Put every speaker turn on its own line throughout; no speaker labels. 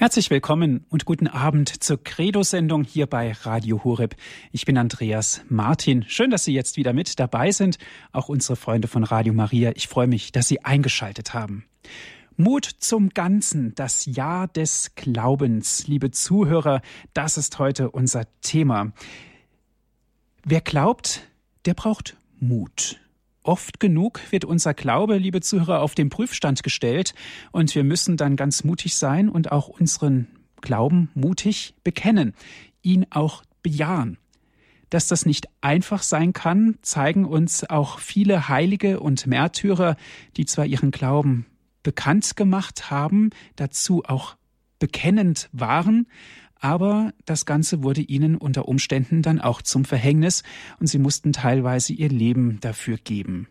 Herzlich willkommen und guten Abend zur Credo-Sendung hier bei Radio Horeb. Ich bin Andreas Martin. Schön, dass Sie jetzt wieder mit dabei sind. Auch unsere Freunde von Radio Maria. Ich freue mich, dass Sie eingeschaltet haben. Mut zum Ganzen, das Jahr des Glaubens. Liebe Zuhörer, das ist heute unser Thema. Wer glaubt, der braucht Mut. Oft genug wird unser Glaube, liebe Zuhörer, auf den Prüfstand gestellt und wir müssen dann ganz mutig sein und auch unseren Glauben mutig bekennen, ihn auch bejahen. Dass das nicht einfach sein kann, zeigen uns auch viele Heilige und Märtyrer, die zwar ihren Glauben bekannt gemacht haben, dazu auch bekennend waren, aber das Ganze wurde ihnen unter Umständen dann auch zum Verhängnis und sie mussten teilweise ihr Leben dafür geben.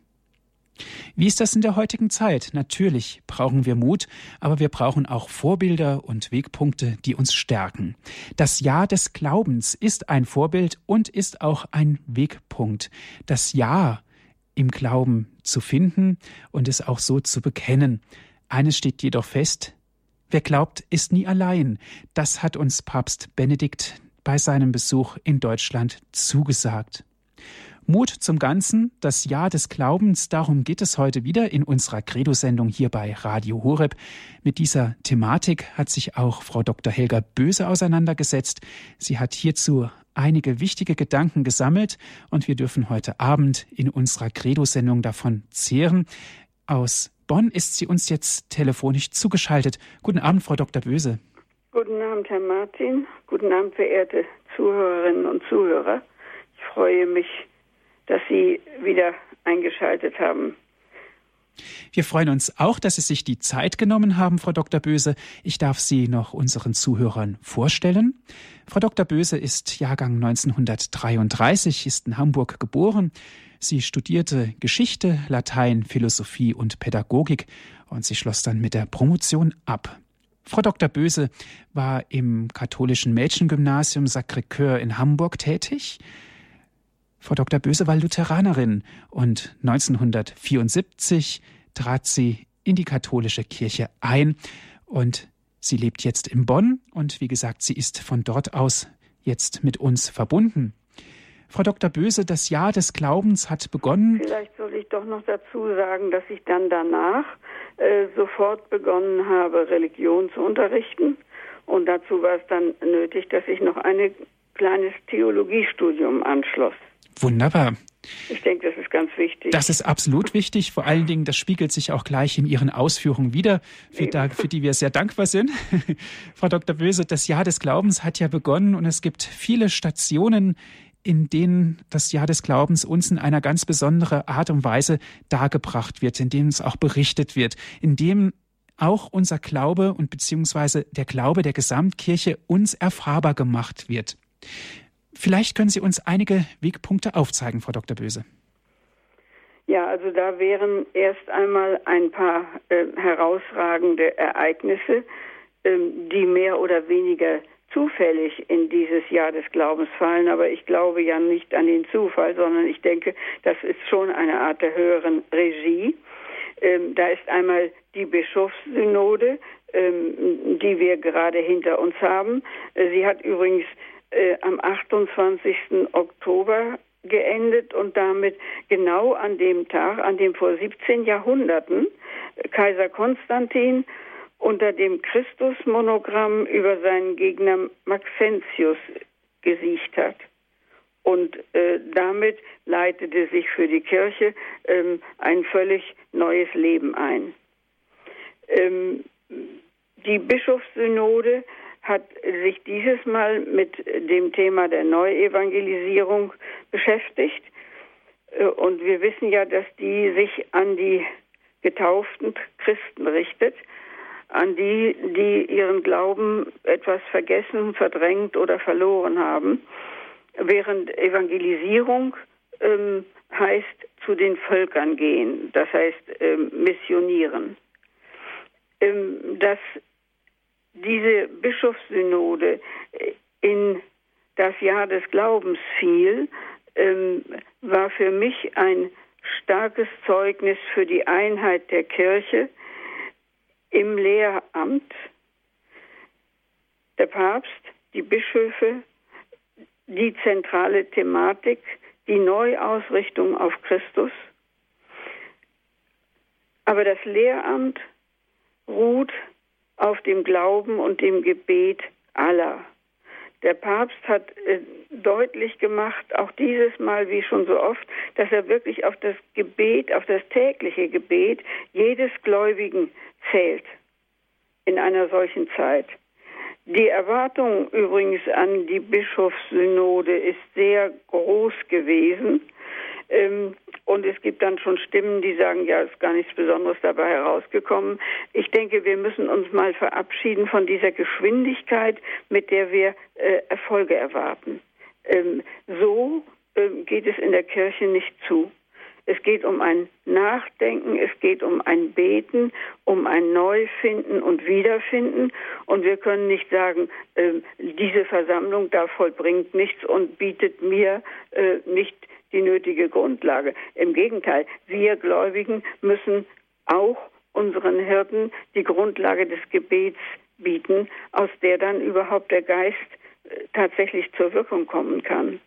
Wie ist das in der heutigen Zeit? Natürlich brauchen wir Mut, aber wir brauchen auch Vorbilder und Wegpunkte, die uns stärken. Das Ja des Glaubens ist ein Vorbild und ist auch ein Wegpunkt. Das Ja im Glauben zu finden und es auch so zu bekennen. Eines steht jedoch fest, Wer glaubt, ist nie allein. Das hat uns Papst Benedikt bei seinem Besuch in Deutschland zugesagt. Mut zum Ganzen, das Ja des Glaubens, darum geht es heute wieder in unserer Credo-Sendung hier bei Radio Horeb. Mit dieser Thematik hat sich auch Frau Dr. Helga Böse auseinandergesetzt. Sie hat hierzu einige wichtige Gedanken gesammelt und wir dürfen heute Abend in unserer Credo-Sendung davon zehren. Aus Bonn ist sie uns jetzt telefonisch zugeschaltet. Guten Abend, Frau Dr. Böse.
Guten Abend, Herr Martin. Guten Abend, verehrte Zuhörerinnen und Zuhörer. Ich freue mich, dass Sie wieder eingeschaltet haben.
Wir freuen uns auch, dass Sie sich die Zeit genommen haben, Frau Dr. Böse. Ich darf Sie noch unseren Zuhörern vorstellen. Frau Dr. Böse ist Jahrgang 1933, ist in Hamburg geboren. Sie studierte Geschichte, Latein, Philosophie und Pädagogik und sie schloss dann mit der Promotion ab. Frau Dr. Böse war im katholischen Mädchengymnasium Sacré-Cœur in Hamburg tätig. Frau Dr. Böse war Lutheranerin und 1974 trat sie in die katholische Kirche ein und sie lebt jetzt in Bonn und wie gesagt, sie ist von dort aus jetzt mit uns verbunden. Frau Dr. Böse, das Jahr des Glaubens hat begonnen.
Vielleicht soll ich doch noch dazu sagen, dass ich dann danach äh, sofort begonnen habe, Religion zu unterrichten. Und dazu war es dann nötig, dass ich noch ein kleines Theologiestudium anschloss.
Wunderbar.
Ich denke, das ist ganz wichtig.
Das ist absolut wichtig. Vor allen Dingen, das spiegelt sich auch gleich in Ihren Ausführungen wieder, für, da, für die wir sehr dankbar sind. Frau Dr. Böse, das Jahr des Glaubens hat ja begonnen und es gibt viele Stationen in denen das Jahr des Glaubens uns in einer ganz besonderen Art und Weise dargebracht wird, in dem es auch berichtet wird, in dem auch unser Glaube und beziehungsweise der Glaube der Gesamtkirche uns erfahrbar gemacht wird. Vielleicht können Sie uns einige Wegpunkte aufzeigen, Frau Dr. Böse.
Ja, also da wären erst einmal ein paar äh, herausragende Ereignisse, ähm, die mehr oder weniger zufällig in dieses Jahr des Glaubens fallen, aber ich glaube ja nicht an den Zufall, sondern ich denke, das ist schon eine Art der höheren Regie. Ähm, da ist einmal die Bischofssynode, ähm, die wir gerade hinter uns haben. Äh, sie hat übrigens äh, am 28. Oktober geendet und damit genau an dem Tag, an dem vor 17 Jahrhunderten Kaiser Konstantin unter dem Christusmonogramm über seinen Gegner Maxentius gesiegt hat. Und äh, damit leitete sich für die Kirche ähm, ein völlig neues Leben ein. Ähm, die Bischofssynode hat sich dieses Mal mit dem Thema der Neuevangelisierung beschäftigt. Äh, und wir wissen ja, dass die sich an die getauften Christen richtet an die, die ihren Glauben etwas vergessen, verdrängt oder verloren haben, während Evangelisierung ähm, heißt zu den Völkern gehen, das heißt ähm, missionieren. Ähm, dass diese Bischofssynode in das Jahr des Glaubens fiel, ähm, war für mich ein starkes Zeugnis für die Einheit der Kirche, im Lehramt, Der Papst, die Bischöfe, die zentrale Thematik, die Neuausrichtung auf Christus. Aber das Lehramt ruht auf dem Glauben und dem Gebet aller. Der Papst hat äh, deutlich gemacht, auch dieses Mal wie schon so oft, dass er wirklich auf das Gebet, auf das tägliche Gebet jedes Gläubigen zählt in einer solchen Zeit. Die Erwartung übrigens an die Bischofssynode ist sehr groß gewesen. Ähm, und es gibt dann schon Stimmen, die sagen, ja, ist gar nichts Besonderes dabei herausgekommen. Ich denke, wir müssen uns mal verabschieden von dieser Geschwindigkeit, mit der wir äh, Erfolge erwarten. Ähm, so ähm, geht es in der Kirche nicht zu. Es geht um ein Nachdenken, es geht um ein Beten, um ein Neufinden und Wiederfinden. Und wir können nicht sagen, äh, diese Versammlung da vollbringt nichts und bietet mir äh, nicht die nötige Grundlage. Im Gegenteil, wir Gläubigen müssen auch unseren Hirten die Grundlage des Gebets bieten, aus der dann überhaupt der Geist äh, tatsächlich zur Wirkung kommen kann.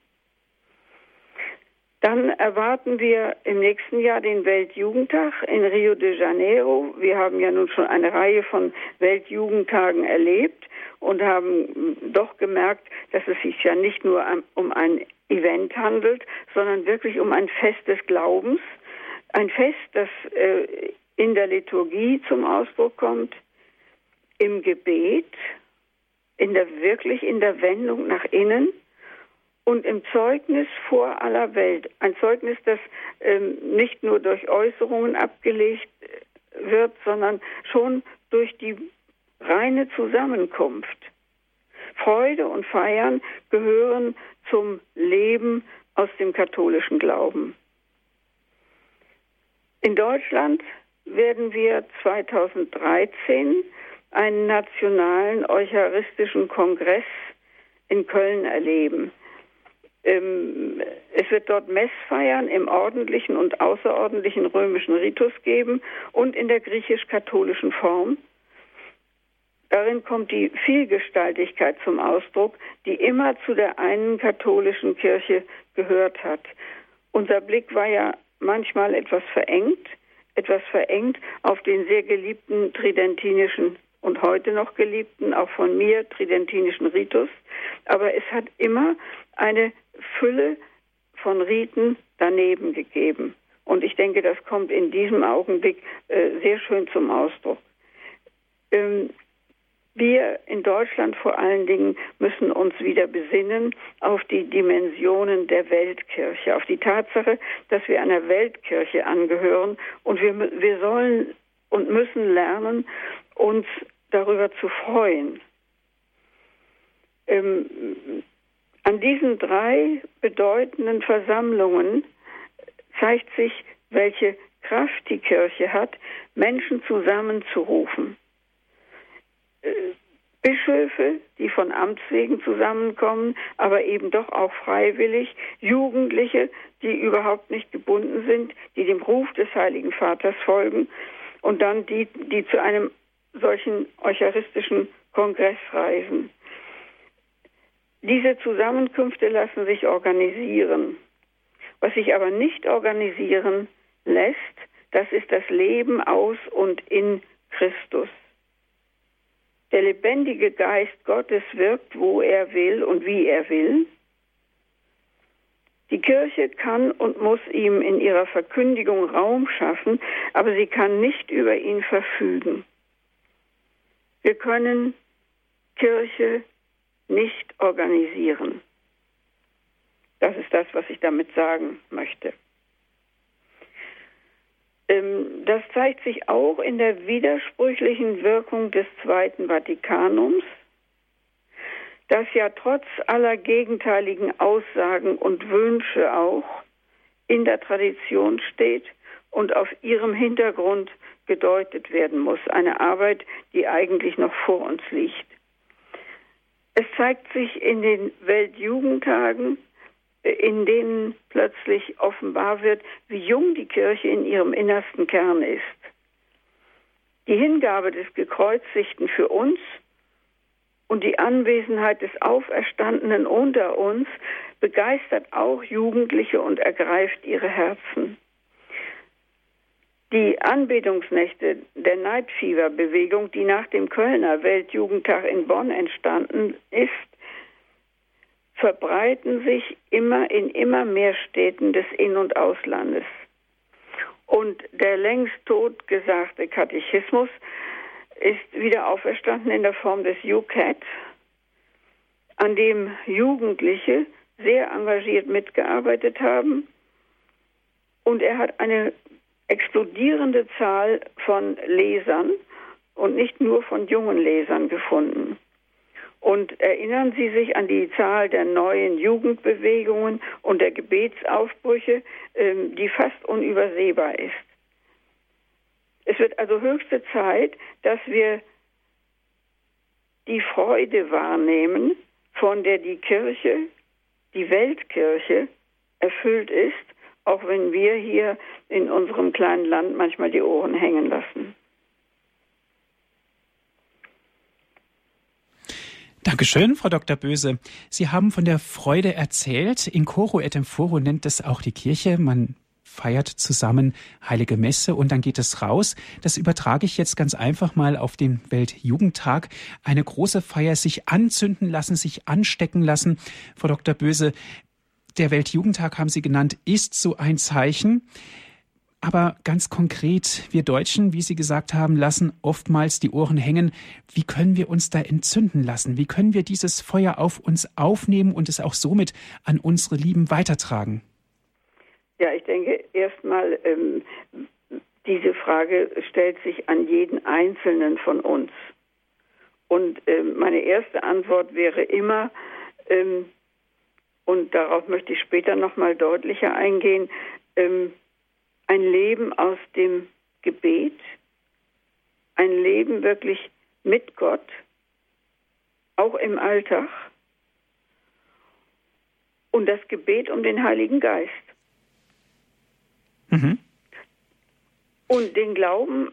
Dann erwarten wir im nächsten Jahr den Weltjugendtag in Rio de Janeiro. Wir haben ja nun schon eine Reihe von Weltjugendtagen erlebt und haben doch gemerkt, dass es sich ja nicht nur um ein Event handelt, sondern wirklich um ein Fest des Glaubens. Ein Fest, das äh, in der Liturgie zum Ausdruck kommt, im Gebet, in der, wirklich in der Wendung nach innen und im Zeugnis vor aller Welt. Ein Zeugnis, das ähm, nicht nur durch Äußerungen abgelegt äh, wird, sondern schon durch die reine Zusammenkunft. Freude und Feiern gehören zum Leben aus dem katholischen Glauben. In Deutschland werden wir 2013 einen nationalen Eucharistischen Kongress in Köln erleben. Ähm, es wird dort Messfeiern im ordentlichen und außerordentlichen römischen Ritus geben und in der griechisch-katholischen Form. Darin kommt die Vielgestaltigkeit zum Ausdruck, die immer zu der einen katholischen Kirche gehört hat. Unser Blick war ja manchmal etwas verengt, etwas verengt auf den sehr geliebten tridentinischen und heute noch geliebten, auch von mir, tridentinischen Ritus. Aber es hat immer eine Fülle von Riten daneben gegeben. Und ich denke, das kommt in diesem Augenblick äh, sehr schön zum Ausdruck. Ähm, wir in Deutschland vor allen Dingen müssen uns wieder besinnen auf die Dimensionen der Weltkirche, auf die Tatsache, dass wir einer Weltkirche angehören und wir, wir sollen und müssen lernen, uns darüber zu freuen. Ähm, an diesen drei bedeutenden Versammlungen zeigt sich, welche Kraft die Kirche hat, Menschen zusammenzurufen. Äh, Bischöfe, die von Amts wegen zusammenkommen, aber eben doch auch freiwillig, Jugendliche, die überhaupt nicht gebunden sind, die dem Ruf des Heiligen Vaters folgen und dann die, die zu einem solchen eucharistischen Kongress reisen. Diese Zusammenkünfte lassen sich organisieren. Was sich aber nicht organisieren lässt, das ist das Leben aus und in Christus. Der lebendige Geist Gottes wirkt, wo er will und wie er will. Die Kirche kann und muss ihm in ihrer Verkündigung Raum schaffen, aber sie kann nicht über ihn verfügen. Wir können Kirche nicht organisieren. Das ist das, was ich damit sagen möchte. Ähm, das zeigt sich auch in der widersprüchlichen Wirkung des Zweiten Vatikanums, das ja trotz aller gegenteiligen Aussagen und Wünsche auch in der Tradition steht und auf ihrem Hintergrund gedeutet werden muss. Eine Arbeit, die eigentlich noch vor uns liegt. Es zeigt sich in den Weltjugendtagen, in denen plötzlich offenbar wird, wie jung die Kirche in ihrem innersten Kern ist. Die Hingabe des Gekreuzigten für uns und die Anwesenheit des Auferstandenen unter uns begeistert auch Jugendliche und ergreift ihre Herzen. Die Anbetungsnächte der Night Fever Bewegung, die nach dem Kölner Weltjugendtag in Bonn entstanden ist, verbreiten sich immer in immer mehr Städten des In- und Auslandes. Und der längst totgesagte Katechismus ist wieder auferstanden in der Form des UCAT, an dem Jugendliche sehr engagiert mitgearbeitet haben. Und er hat eine explodierende Zahl von Lesern und nicht nur von jungen Lesern gefunden. Und erinnern Sie sich an die Zahl der neuen Jugendbewegungen und der Gebetsaufbrüche, ähm, die fast unübersehbar ist. Es wird also höchste Zeit, dass wir die Freude wahrnehmen, von der die Kirche, die Weltkirche, erfüllt ist, auch wenn wir hier in unserem kleinen Land manchmal die Ohren hängen lassen.
Dankeschön, Frau Dr. Böse. Sie haben von der Freude erzählt. In Coro et Foro nennt es auch die Kirche. Man feiert zusammen Heilige Messe und dann geht es raus. Das übertrage ich jetzt ganz einfach mal auf den Weltjugendtag. Eine große Feier, sich anzünden lassen, sich anstecken lassen. Frau Dr. Böse, der Weltjugendtag haben Sie genannt, ist so ein Zeichen. Aber ganz konkret, wir Deutschen, wie Sie gesagt haben, lassen oftmals die Ohren hängen. Wie können wir uns da entzünden lassen? Wie können wir dieses Feuer auf uns aufnehmen und es auch somit an unsere Lieben weitertragen?
Ja, ich denke erstmal, ähm, diese Frage stellt sich an jeden Einzelnen von uns. Und ähm, meine erste Antwort wäre immer, ähm, und darauf möchte ich später nochmal deutlicher eingehen, ähm, ein Leben aus dem Gebet, ein Leben wirklich mit Gott, auch im Alltag, und das Gebet um den Heiligen Geist. Mhm. Und den Glauben,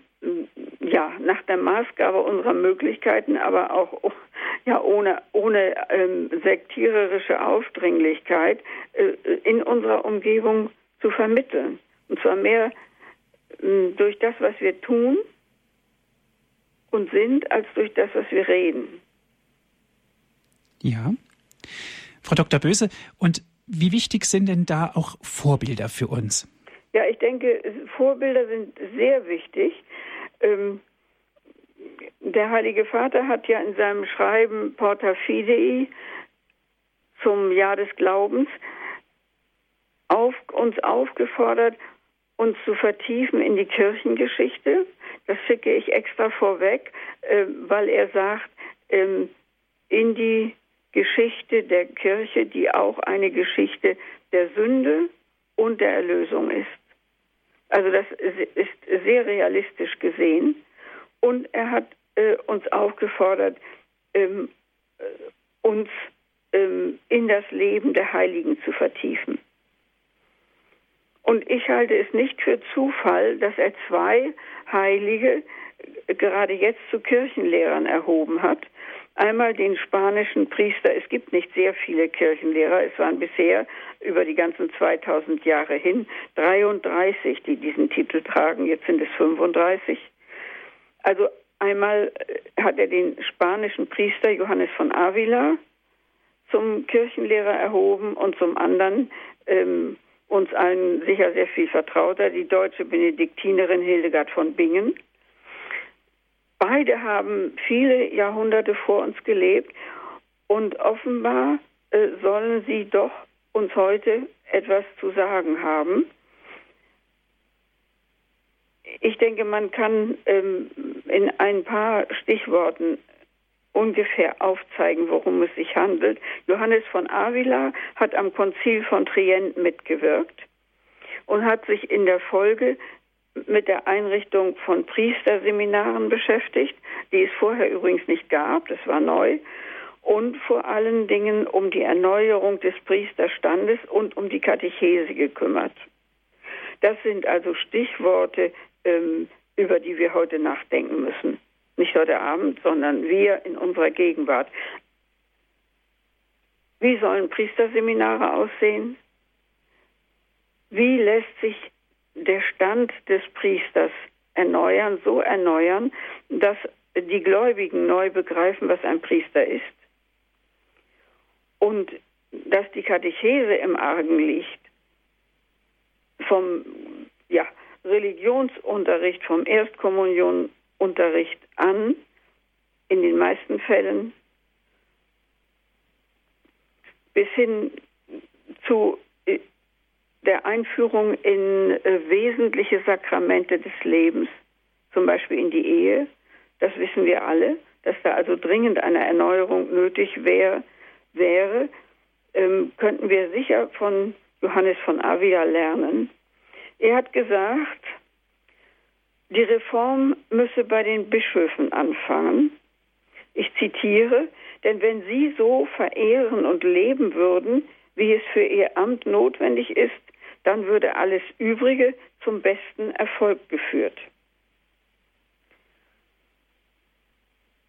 ja, nach der Maßgabe unserer Möglichkeiten, aber auch ja, ohne, ohne ähm, sektiererische Aufdringlichkeit äh, in unserer Umgebung zu vermitteln. Und zwar mehr äh, durch das, was wir tun und sind, als durch das, was wir reden.
Ja. Frau Dr. Böse, und wie wichtig sind denn da auch Vorbilder für uns?
Ja, ich denke, Vorbilder sind sehr wichtig. Ähm, der Heilige Vater hat ja in seinem Schreiben Porta Fidei zum Jahr des Glaubens auf, uns aufgefordert, uns zu vertiefen in die Kirchengeschichte. Das schicke ich extra vorweg, äh, weil er sagt, ähm, in die Geschichte der Kirche, die auch eine Geschichte der Sünde und der Erlösung ist. Also das ist sehr realistisch gesehen. Und er hat äh, uns aufgefordert, ähm, äh, uns ähm, in das Leben der Heiligen zu vertiefen. Und ich halte es nicht für Zufall, dass er zwei Heilige gerade jetzt zu Kirchenlehrern erhoben hat. Einmal den spanischen Priester, es gibt nicht sehr viele Kirchenlehrer, es waren bisher über die ganzen 2000 Jahre hin 33, die diesen Titel tragen, jetzt sind es 35. Also einmal äh, hat er den spanischen Priester Johannes von Avila zum Kirchenlehrer erhoben und zum anderen ähm, uns allen sicher sehr viel vertrauter, die deutsche Benediktinerin Hildegard von Bingen. Beide haben viele Jahrhunderte vor uns gelebt und offenbar äh, sollen sie doch uns heute etwas zu sagen haben. Ich denke, man kann ähm, in ein paar Stichworten ungefähr aufzeigen, worum es sich handelt. Johannes von Avila hat am Konzil von Trient mitgewirkt und hat sich in der Folge mit der Einrichtung von Priesterseminaren beschäftigt, die es vorher übrigens nicht gab, das war neu, und vor allen Dingen um die Erneuerung des Priesterstandes und um die Katechese gekümmert. Das sind also Stichworte, ähm, über die wir heute nachdenken müssen. Nicht heute Abend, sondern wir in unserer Gegenwart. Wie sollen Priesterseminare aussehen? Wie lässt sich der Stand des Priesters erneuern, so erneuern, dass die Gläubigen neu begreifen, was ein Priester ist? Und dass die Katechese im Argen liegt, vom ja, Religionsunterricht, vom Erstkommunionunterricht an, in den meisten Fällen, bis hin zu äh, der Einführung in äh, wesentliche Sakramente des Lebens, zum Beispiel in die Ehe. Das wissen wir alle, dass da also dringend eine Erneuerung nötig wär, wäre, ähm, könnten wir sicher von Johannes von Avia lernen. Er hat gesagt, die Reform müsse bei den Bischöfen anfangen. Ich zitiere, denn wenn sie so verehren und leben würden, wie es für ihr Amt notwendig ist, dann würde alles Übrige zum besten Erfolg geführt.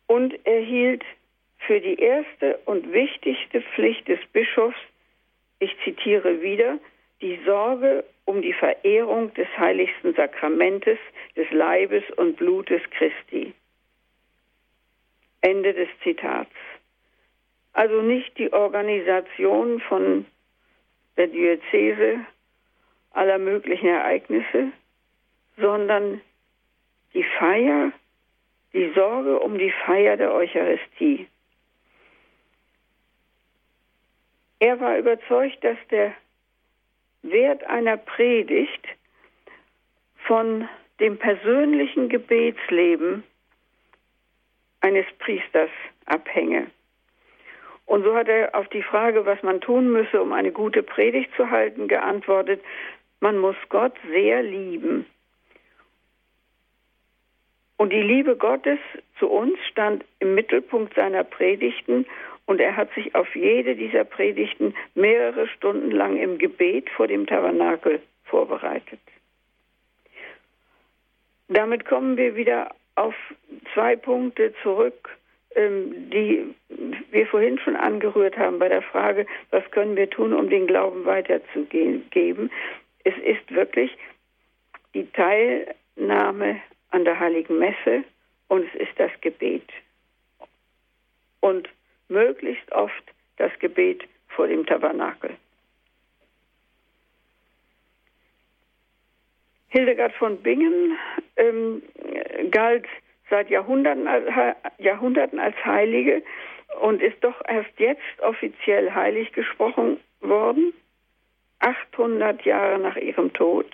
Und er hielt für die erste und wichtigste Pflicht des Bischofs, ich zitiere wieder, die Sorge um die Verehrung des heiligsten Sakramentes, des Leibes und Blutes Christi. Ende des Zitats. Also nicht die Organisation von der Diözese aller möglichen Ereignisse, sondern die Feier, die Sorge um die Feier der Eucharistie. Er war überzeugt, dass der Wert einer Predigt von dem persönlichen Gebetsleben eines Priesters abhänge. Und so hat er auf die Frage, was man tun müsse, um eine gute Predigt zu halten, geantwortet, man muss Gott sehr lieben. Und die Liebe Gottes zu uns stand im Mittelpunkt seiner Predigten und er hat sich auf jede dieser Predigten mehrere Stunden lang im Gebet vor dem Tabernakel vorbereitet. Damit kommen wir wieder auf zwei Punkte zurück, ähm, die wir vorhin schon angerührt haben bei der Frage, was können wir tun, um den Glauben weiterzugeben. Es ist wirklich die Teilnahme an der heiligen Messe und es ist das Gebet. Und möglichst oft das Gebet vor dem Tabernakel. Hildegard von Bingen ähm, galt seit Jahrhunderten, Jahrhunderten als Heilige und ist doch erst jetzt offiziell heilig gesprochen worden, 800 Jahre nach ihrem Tod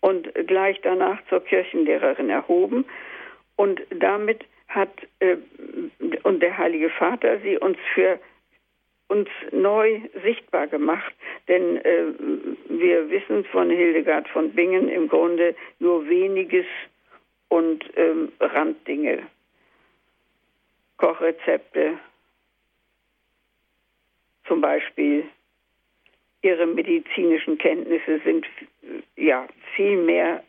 und gleich danach zur Kirchenlehrerin erhoben. Und damit hat äh, und der Heilige Vater sie uns für uns neu sichtbar gemacht. Denn äh, wir wissen von Hildegard von Bingen im Grunde nur weniges und ähm, Randdinge. Kochrezepte, zum Beispiel ihre medizinischen Kenntnisse sind ja viel mehr,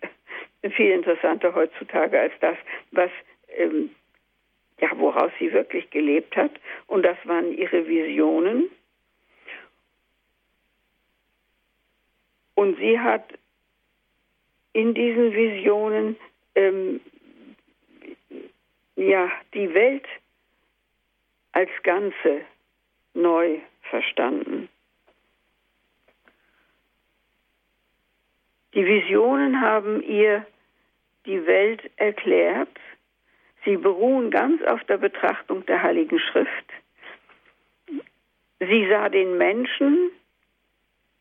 viel interessanter heutzutage als das, was ähm, ja, woraus sie wirklich gelebt hat. Und das waren ihre Visionen. Und sie hat in diesen Visionen ähm, ja die Welt als Ganze neu verstanden. Die Visionen haben ihr die Welt erklärt Sie beruhen ganz auf der Betrachtung der Heiligen Schrift. Sie sah den Menschen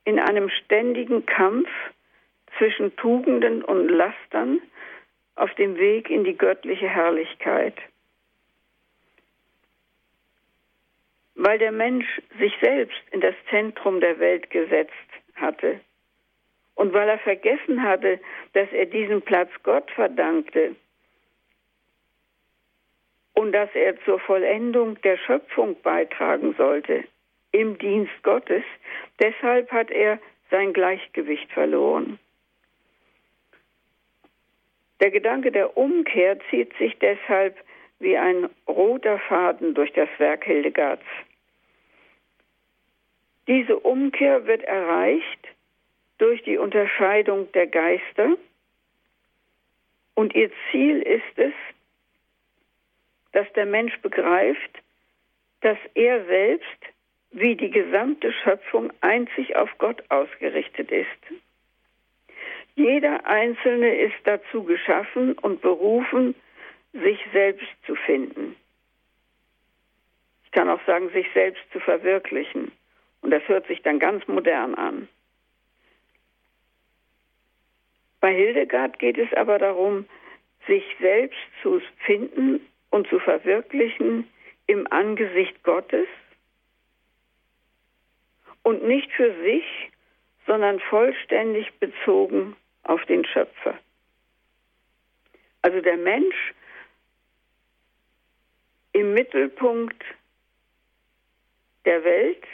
in einem ständigen Kampf zwischen Tugenden und Lastern auf dem Weg in die göttliche Herrlichkeit. Weil der Mensch sich selbst in das Zentrum der Welt gesetzt hatte und weil er vergessen hatte, dass er diesen Platz Gott verdankte, und dass er zur Vollendung der Schöpfung beitragen sollte im Dienst Gottes. Deshalb hat er sein Gleichgewicht verloren. Der Gedanke der Umkehr zieht sich deshalb wie ein roter Faden durch das Werk Hildegards. Diese Umkehr wird erreicht durch die Unterscheidung der Geister und ihr Ziel ist es, dass der Mensch begreift, dass er selbst wie die gesamte Schöpfung einzig auf Gott ausgerichtet ist. Jeder Einzelne ist dazu geschaffen und berufen, sich selbst zu finden. Ich kann auch sagen, sich selbst zu verwirklichen. Und das hört sich dann ganz modern an. Bei Hildegard geht es aber darum, sich selbst zu finden und zu verwirklichen im Angesicht Gottes und nicht für sich, sondern vollständig bezogen auf den Schöpfer. Also der Mensch im Mittelpunkt der Welt,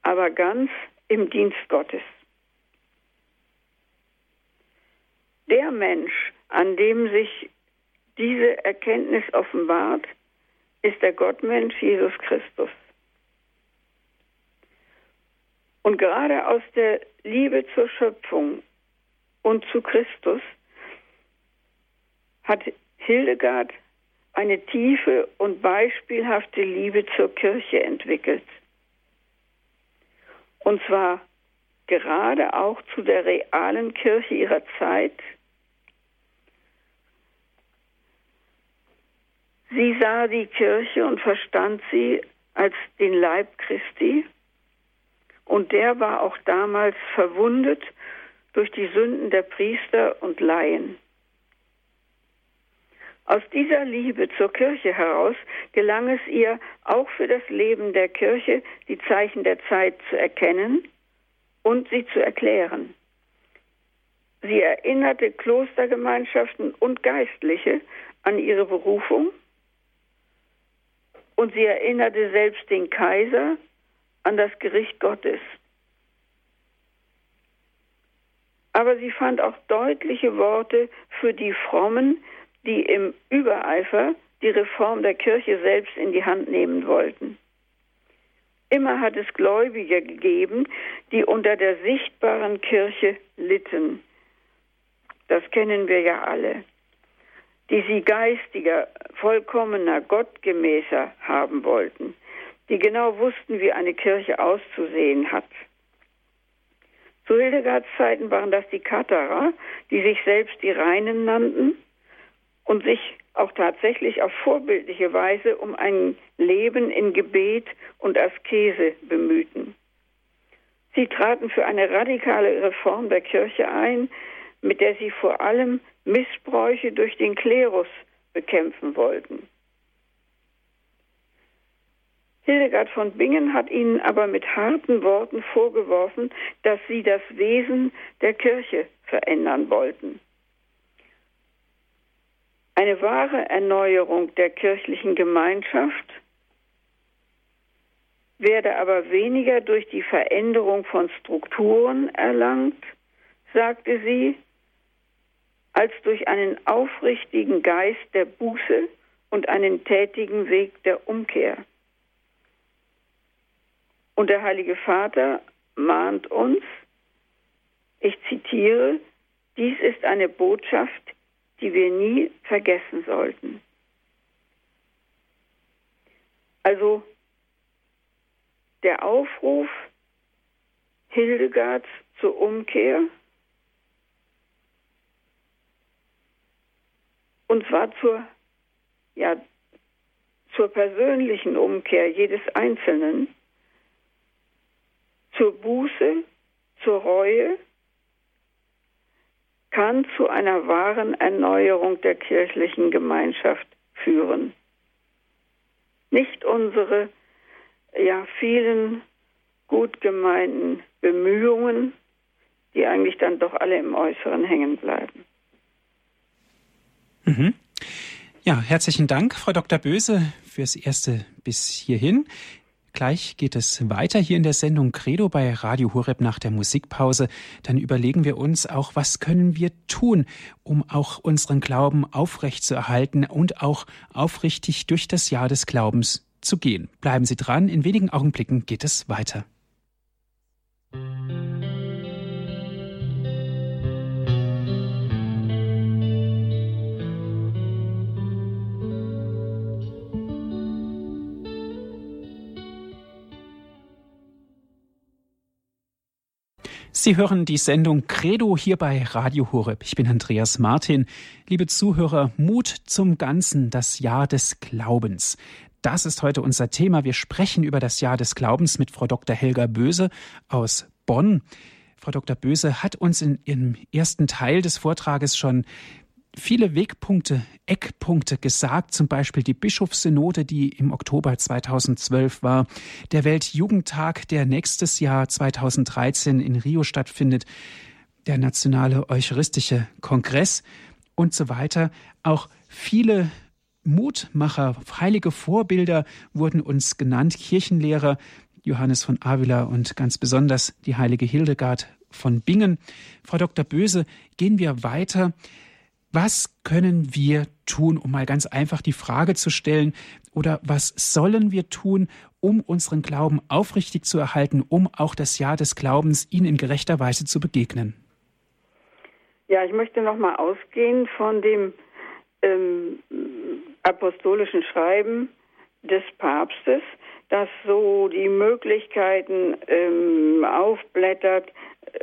aber ganz im Dienst Gottes. Der Mensch, an dem sich diese Erkenntnis offenbart, ist der Gottmensch Jesus Christus. Und gerade aus der Liebe zur Schöpfung und zu Christus hat Hildegard eine tiefe und beispielhafte Liebe zur Kirche entwickelt. Und zwar gerade auch zu der realen Kirche ihrer Zeit. Sie sah die Kirche und verstand sie als den Leib Christi und der war auch damals verwundet durch die Sünden der Priester und Laien. Aus dieser Liebe zur Kirche heraus gelang es ihr, auch für das Leben der Kirche die Zeichen der Zeit zu erkennen und sie zu erklären. Sie erinnerte Klostergemeinschaften und Geistliche an ihre Berufung und sie erinnerte selbst den Kaiser an das Gericht Gottes. Aber sie fand auch deutliche Worte für die Frommen, die im Übereifer die Reform der Kirche selbst in die Hand nehmen wollten. Immer hat es Gläubige gegeben, die unter der sichtbaren Kirche litten. Das kennen wir ja alle. Die sie geistiger, vollkommener, gottgemäßer haben wollten, die genau wussten, wie eine Kirche auszusehen hat. Zu Hildegards Zeiten waren das die Katharer, die sich selbst die Reinen nannten und sich auch tatsächlich auf vorbildliche Weise um ein Leben in Gebet und Askese bemühten. Sie traten für eine radikale Reform der Kirche ein, mit der sie vor allem Missbräuche durch den Klerus bekämpfen wollten. Hildegard von Bingen hat ihnen aber mit harten Worten vorgeworfen, dass sie das Wesen der Kirche verändern wollten. Eine wahre Erneuerung der kirchlichen Gemeinschaft werde aber weniger durch die Veränderung von Strukturen erlangt, sagte sie, als durch einen aufrichtigen Geist der Buße und einen tätigen Weg der Umkehr. Und der Heilige Vater mahnt uns, ich zitiere, dies ist eine Botschaft, die wir nie vergessen sollten. Also der Aufruf Hildegards zur Umkehr und zwar zur, ja, zur persönlichen Umkehr jedes Einzelnen, zur Buße, zur Reue, kann zu einer wahren Erneuerung der kirchlichen Gemeinschaft führen. Nicht unsere ja vielen gut gemeinten Bemühungen, die eigentlich dann doch alle im Äußeren hängen bleiben.
Mhm. Ja, herzlichen Dank, Frau Dr. Böse, fürs erste bis hierhin. Gleich geht es weiter hier in der Sendung Credo bei Radio Horeb nach der Musikpause. Dann überlegen wir uns auch, was können wir tun, um auch unseren Glauben aufrechtzuerhalten und auch aufrichtig durch das Jahr des Glaubens zu gehen. Bleiben Sie dran, in wenigen Augenblicken geht es weiter. Sie hören die Sendung Credo hier bei Radio Horeb. Ich bin Andreas Martin. Liebe Zuhörer, Mut zum Ganzen, das Jahr des Glaubens. Das ist heute unser Thema. Wir sprechen über das Jahr des Glaubens mit Frau Dr. Helga Böse aus Bonn. Frau Dr. Böse hat uns in ihrem ersten Teil des Vortrages schon viele Wegpunkte, Eckpunkte gesagt, zum Beispiel die Bischofssynode, die im Oktober 2012 war, der Weltjugendtag, der nächstes Jahr 2013 in Rio stattfindet, der nationale Eucharistische Kongress und so weiter. Auch viele Mutmacher, heilige Vorbilder wurden uns genannt, Kirchenlehrer, Johannes von Avila und ganz besonders die heilige Hildegard von Bingen. Frau Dr. Böse, gehen wir weiter. Was können wir tun, um mal ganz einfach die Frage zu stellen, oder was sollen wir tun, um unseren Glauben aufrichtig zu erhalten, um auch das Jahr des Glaubens ihnen in gerechter Weise zu begegnen?
Ja, ich möchte nochmal ausgehen von dem ähm, apostolischen Schreiben des Papstes, das so die Möglichkeiten ähm, aufblättert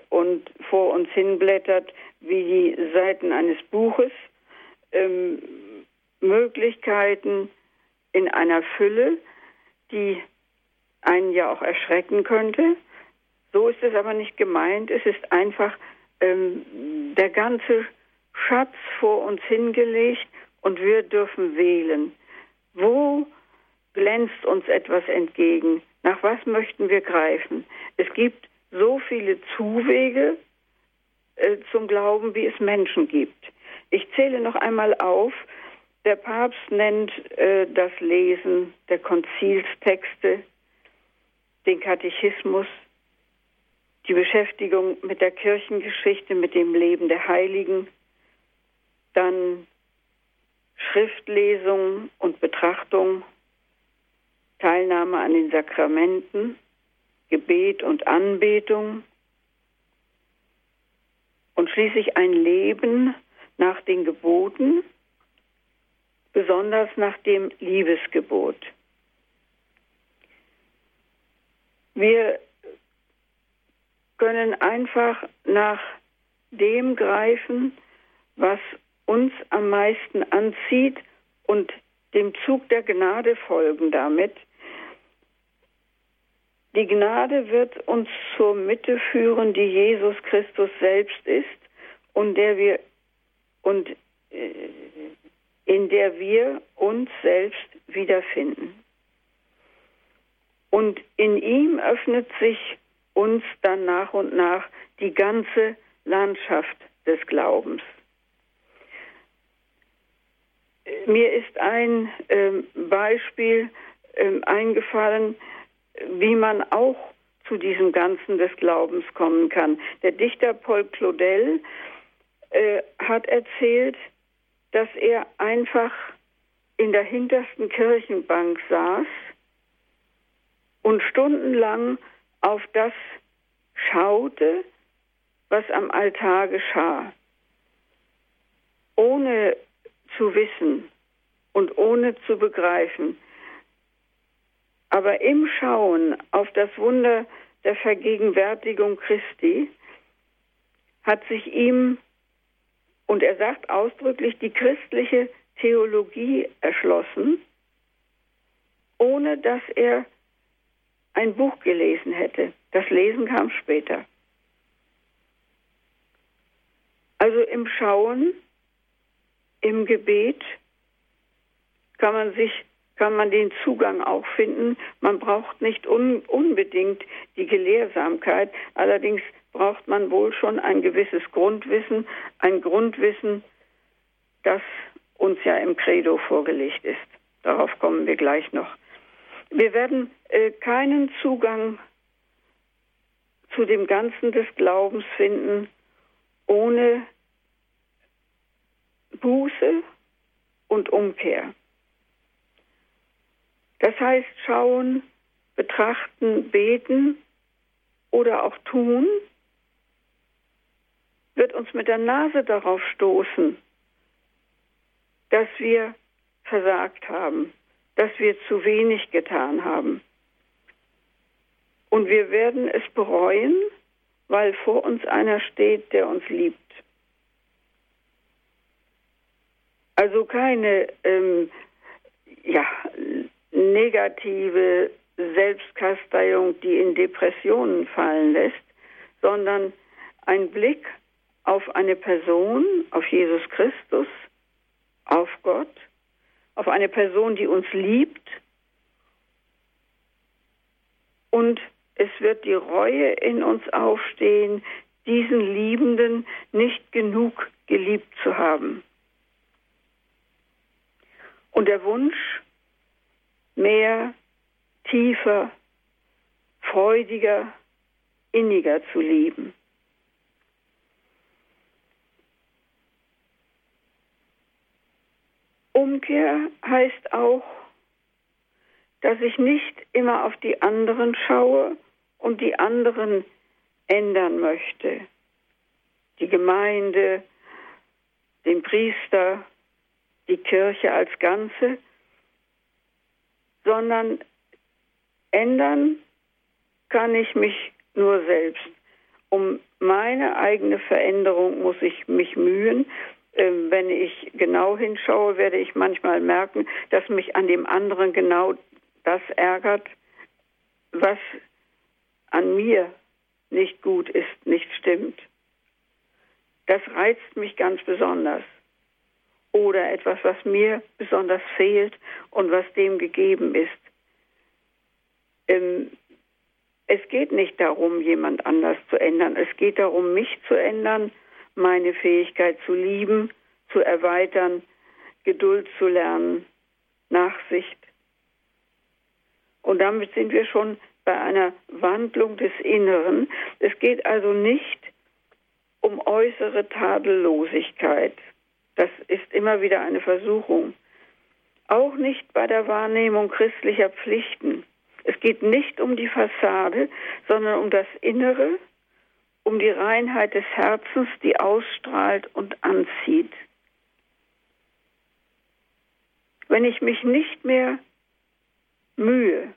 und vor uns hinblättert, wie die Seiten eines Buches, ähm, Möglichkeiten in einer Fülle, die einen ja auch erschrecken könnte. So ist es aber nicht gemeint. Es ist einfach ähm, der ganze Schatz vor uns hingelegt und wir dürfen wählen. Wo glänzt uns etwas entgegen? Nach was möchten wir greifen? Es gibt so viele Zuwege, äh, zum Glauben, wie es Menschen gibt. Ich zähle noch einmal auf. Der Papst nennt äh, das Lesen der Konzilstexte, den Katechismus, die Beschäftigung mit der Kirchengeschichte, mit dem Leben der Heiligen, dann Schriftlesung und Betrachtung, Teilnahme an den Sakramenten, Gebet und Anbetung, und schließlich ein Leben nach den Geboten, besonders nach dem Liebesgebot. Wir können einfach nach dem greifen, was uns am meisten anzieht und dem Zug der Gnade folgen damit. Die Gnade wird uns zur Mitte führen, die Jesus Christus selbst ist und der wir und äh, in der wir uns selbst wiederfinden. Und in ihm öffnet sich uns dann nach und nach die ganze Landschaft des Glaubens. Mir ist ein ähm, Beispiel ähm, eingefallen, wie man auch zu diesem Ganzen des Glaubens kommen kann. Der Dichter Paul Claudel äh, hat erzählt, dass er einfach in der hintersten Kirchenbank saß und stundenlang auf das schaute, was am Altar geschah, ohne zu wissen und ohne zu begreifen, aber im Schauen auf das Wunder der Vergegenwärtigung Christi hat sich ihm, und er sagt ausdrücklich, die christliche Theologie erschlossen, ohne dass er ein Buch gelesen hätte. Das Lesen kam später. Also im Schauen, im Gebet kann man sich kann man den Zugang auch finden. Man braucht nicht un unbedingt die Gelehrsamkeit, allerdings braucht man wohl schon ein gewisses Grundwissen, ein Grundwissen, das uns ja im Credo vorgelegt ist. Darauf kommen wir gleich noch. Wir werden äh, keinen Zugang zu dem Ganzen des Glaubens finden ohne Buße und Umkehr. Das heißt schauen, betrachten, beten oder auch tun, wird uns mit der Nase darauf stoßen, dass wir versagt haben, dass wir zu wenig getan haben. Und wir werden es bereuen, weil vor uns einer steht, der uns liebt. Also keine ähm, ja, negative Selbstkasteiung, die in Depressionen fallen lässt, sondern ein Blick auf eine Person, auf Jesus Christus, auf Gott, auf eine Person, die uns liebt. Und es wird die Reue in uns aufstehen, diesen Liebenden nicht genug geliebt zu haben. Und der Wunsch, mehr, tiefer, freudiger, inniger zu lieben. Umkehr heißt auch, dass ich nicht immer auf die anderen schaue und die anderen ändern möchte. Die Gemeinde, den Priester, die Kirche als Ganze, sondern ändern kann ich mich nur selbst. Um meine eigene Veränderung muss ich mich mühen. Ähm, wenn ich genau hinschaue, werde ich manchmal merken, dass mich an dem anderen genau das ärgert, was an mir nicht gut ist, nicht stimmt. Das reizt mich ganz besonders. Oder etwas, was mir besonders fehlt und was dem gegeben ist. Ähm, es geht nicht darum, jemand anders zu ändern. Es geht darum, mich zu ändern, meine Fähigkeit zu lieben, zu erweitern, Geduld zu lernen, Nachsicht. Und damit sind wir schon bei einer Wandlung des Inneren. Es geht also nicht um äußere Tadellosigkeit. Das ist immer wieder eine Versuchung. Auch nicht bei der Wahrnehmung christlicher Pflichten. Es geht nicht um die Fassade, sondern um das Innere, um die Reinheit des Herzens, die ausstrahlt und anzieht. Wenn ich mich nicht mehr mühe,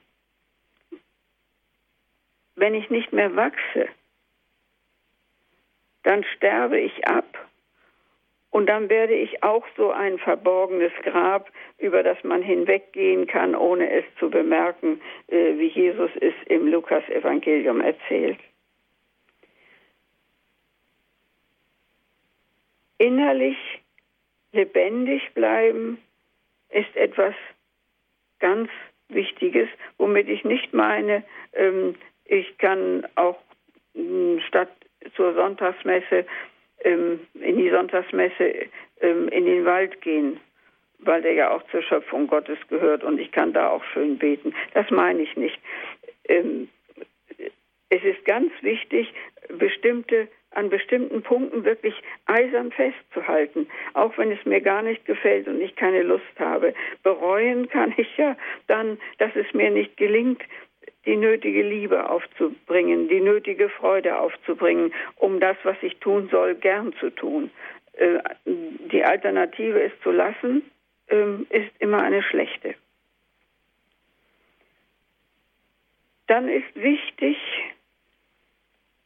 wenn ich nicht mehr wachse, dann sterbe ich ab und dann werde ich auch so ein verborgenes Grab, über das man hinweggehen kann, ohne es zu bemerken, äh, wie Jesus es im Lukas-Evangelium erzählt. Innerlich lebendig bleiben ist etwas ganz Wichtiges, womit ich nicht meine, ähm, ich kann auch statt zur Sonntagsmesse ähm, in die Sonntagsmesse ähm, in den Wald gehen, weil der ja auch zur Schöpfung Gottes gehört und ich kann da auch schön beten. Das meine ich nicht. Ähm, es ist ganz wichtig, bestimmte an bestimmten Punkten wirklich eisern festzuhalten, auch wenn es mir gar nicht gefällt und ich keine Lust habe. Bereuen kann ich ja dann, dass es mir nicht gelingt, die nötige Liebe aufzubringen, die nötige Freude aufzubringen, um das, was ich tun soll, gern zu tun. Äh, die Alternative ist zu lassen, ähm, ist immer eine schlechte. Dann ist wichtig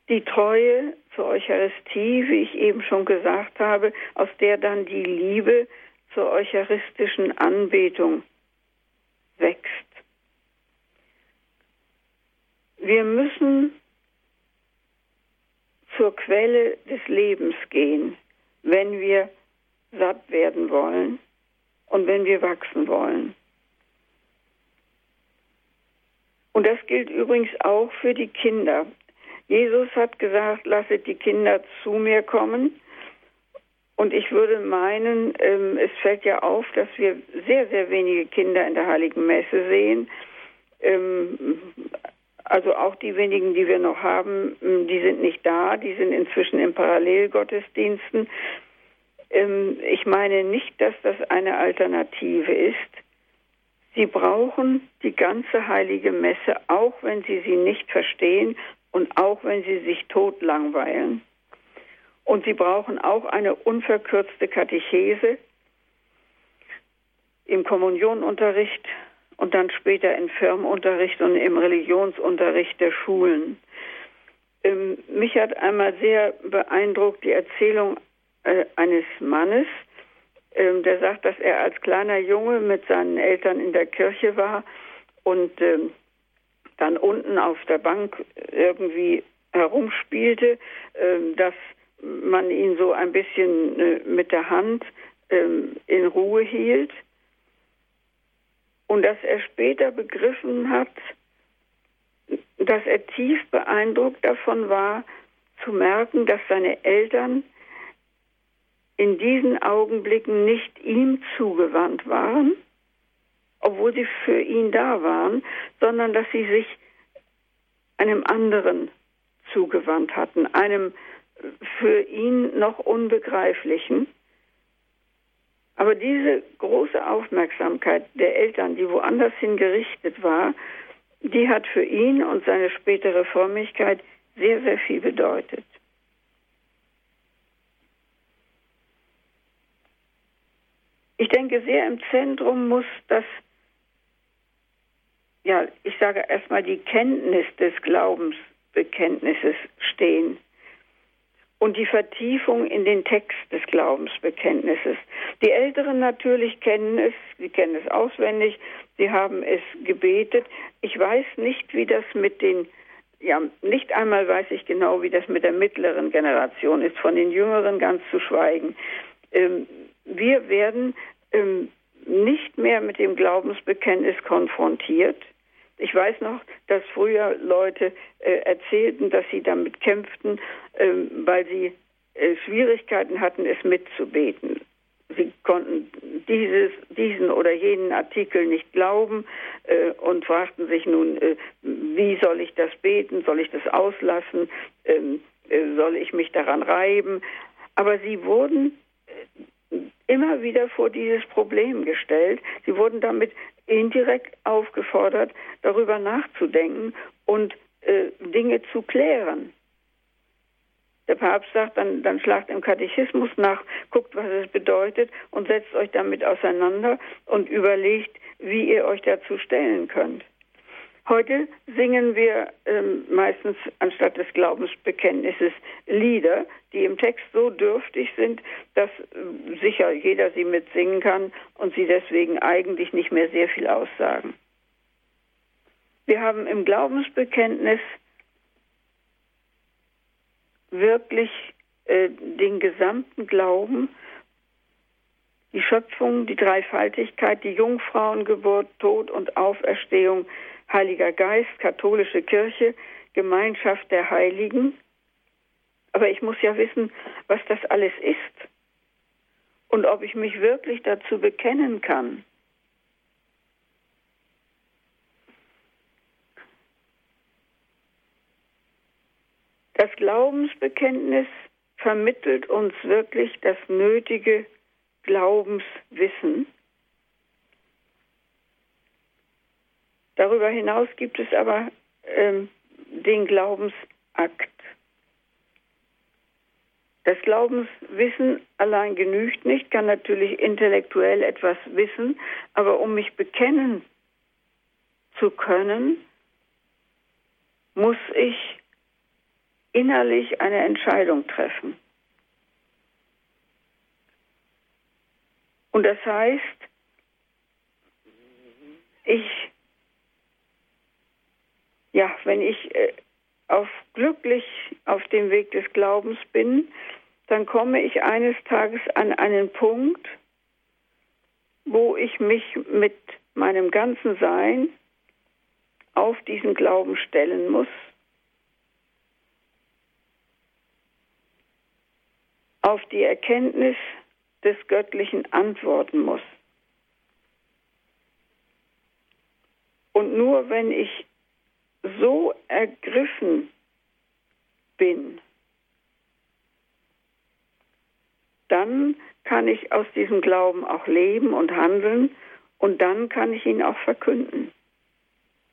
die Treue zur Eucharistie, wie ich eben schon gesagt habe, aus der dann die Liebe zur eucharistischen Anbetung wächst. Wir müssen zur Quelle des Lebens gehen, wenn wir satt werden wollen und wenn wir wachsen wollen. Und das gilt übrigens auch für die Kinder. Jesus hat gesagt, lasset die Kinder zu mir kommen. Und ich würde meinen, ähm, es fällt ja auf, dass wir sehr, sehr wenige Kinder in der Heiligen Messe sehen. Also auch die wenigen, die wir noch haben, die sind nicht da, die sind inzwischen in Parallelgottesdiensten. Ähm, ich meine nicht, dass das eine Alternative ist. Sie brauchen die ganze heilige Messe, auch wenn sie sie nicht verstehen und auch wenn sie sich tot langweilen. Und sie brauchen auch eine unverkürzte Katechese im Kommunionunterricht und dann später im Firmenunterricht und im Religionsunterricht der Schulen. Ähm, mich hat einmal sehr beeindruckt die Erzählung äh, eines Mannes, ähm, der sagt, dass er als kleiner Junge mit seinen Eltern in der Kirche war und ähm, dann unten auf der Bank irgendwie herumspielte, ähm, dass man ihn so ein bisschen äh, mit der Hand ähm, in Ruhe hielt und dass er später begriffen hat, dass er tief beeindruckt davon war, zu merken, dass seine Eltern in diesen Augenblicken nicht ihm zugewandt waren, obwohl sie für ihn da waren, sondern dass sie sich einem anderen zugewandt hatten, einem für ihn noch unbegreiflichen. Aber diese große Aufmerksamkeit der Eltern, die woanders hin gerichtet war, die hat für ihn und seine spätere Frömmigkeit sehr, sehr viel bedeutet. Ich denke, sehr im Zentrum muss das, ja, ich sage erstmal die Kenntnis des Glaubensbekenntnisses stehen und die Vertiefung in den Text des Glaubensbekenntnisses. Die Älteren natürlich kennen es, sie kennen es auswendig, sie haben es gebetet. Ich weiß nicht, wie das mit den, ja, nicht einmal weiß ich genau, wie das mit der mittleren Generation ist, von den Jüngeren ganz zu schweigen. Ähm, wir werden ähm, nicht mehr mit dem Glaubensbekenntnis konfrontiert. Ich weiß noch, dass früher Leute äh, erzählten, dass sie damit kämpften, äh, weil sie äh, Schwierigkeiten hatten, es mitzubeten. Sie konnten dieses, diesen oder jenen Artikel nicht glauben äh, und fragten sich nun, äh, wie soll ich das beten? Soll ich das auslassen? Ähm, äh, soll ich mich daran reiben? Aber sie wurden immer wieder vor dieses Problem gestellt. Sie wurden damit indirekt aufgefordert, darüber nachzudenken und äh, Dinge zu klären. Der Papst sagt, dann, dann schlagt im Katechismus nach, guckt, was es bedeutet und setzt euch damit auseinander und überlegt, wie ihr euch dazu stellen könnt. Heute singen wir ähm, meistens anstatt des Glaubensbekenntnisses Lieder, die im Text so dürftig sind, dass äh, sicher jeder sie mitsingen kann und sie deswegen eigentlich nicht mehr sehr viel aussagen. Wir haben im Glaubensbekenntnis wirklich äh, den gesamten Glauben, die Schöpfung, die Dreifaltigkeit, die Jungfrauengeburt, Tod und Auferstehung Heiliger Geist, katholische Kirche, Gemeinschaft der Heiligen. Aber ich muss ja wissen, was das alles ist und ob ich mich wirklich dazu bekennen kann. Das Glaubensbekenntnis vermittelt uns wirklich das nötige Glaubenswissen Darüber hinaus gibt es aber ähm, den Glaubensakt. Das Glaubenswissen allein genügt nicht, kann natürlich intellektuell etwas wissen, aber um mich bekennen zu können, muss ich innerlich eine Entscheidung treffen. Und das heißt, ich ja, wenn ich äh, auf glücklich auf dem Weg des Glaubens bin, dann komme ich eines Tages an einen Punkt, wo ich mich mit meinem ganzen Sein auf diesen Glauben stellen muss, auf die Erkenntnis des Göttlichen antworten muss. Und nur wenn ich so ergriffen bin, dann kann ich aus diesem Glauben auch leben und handeln und dann kann ich ihn auch verkünden.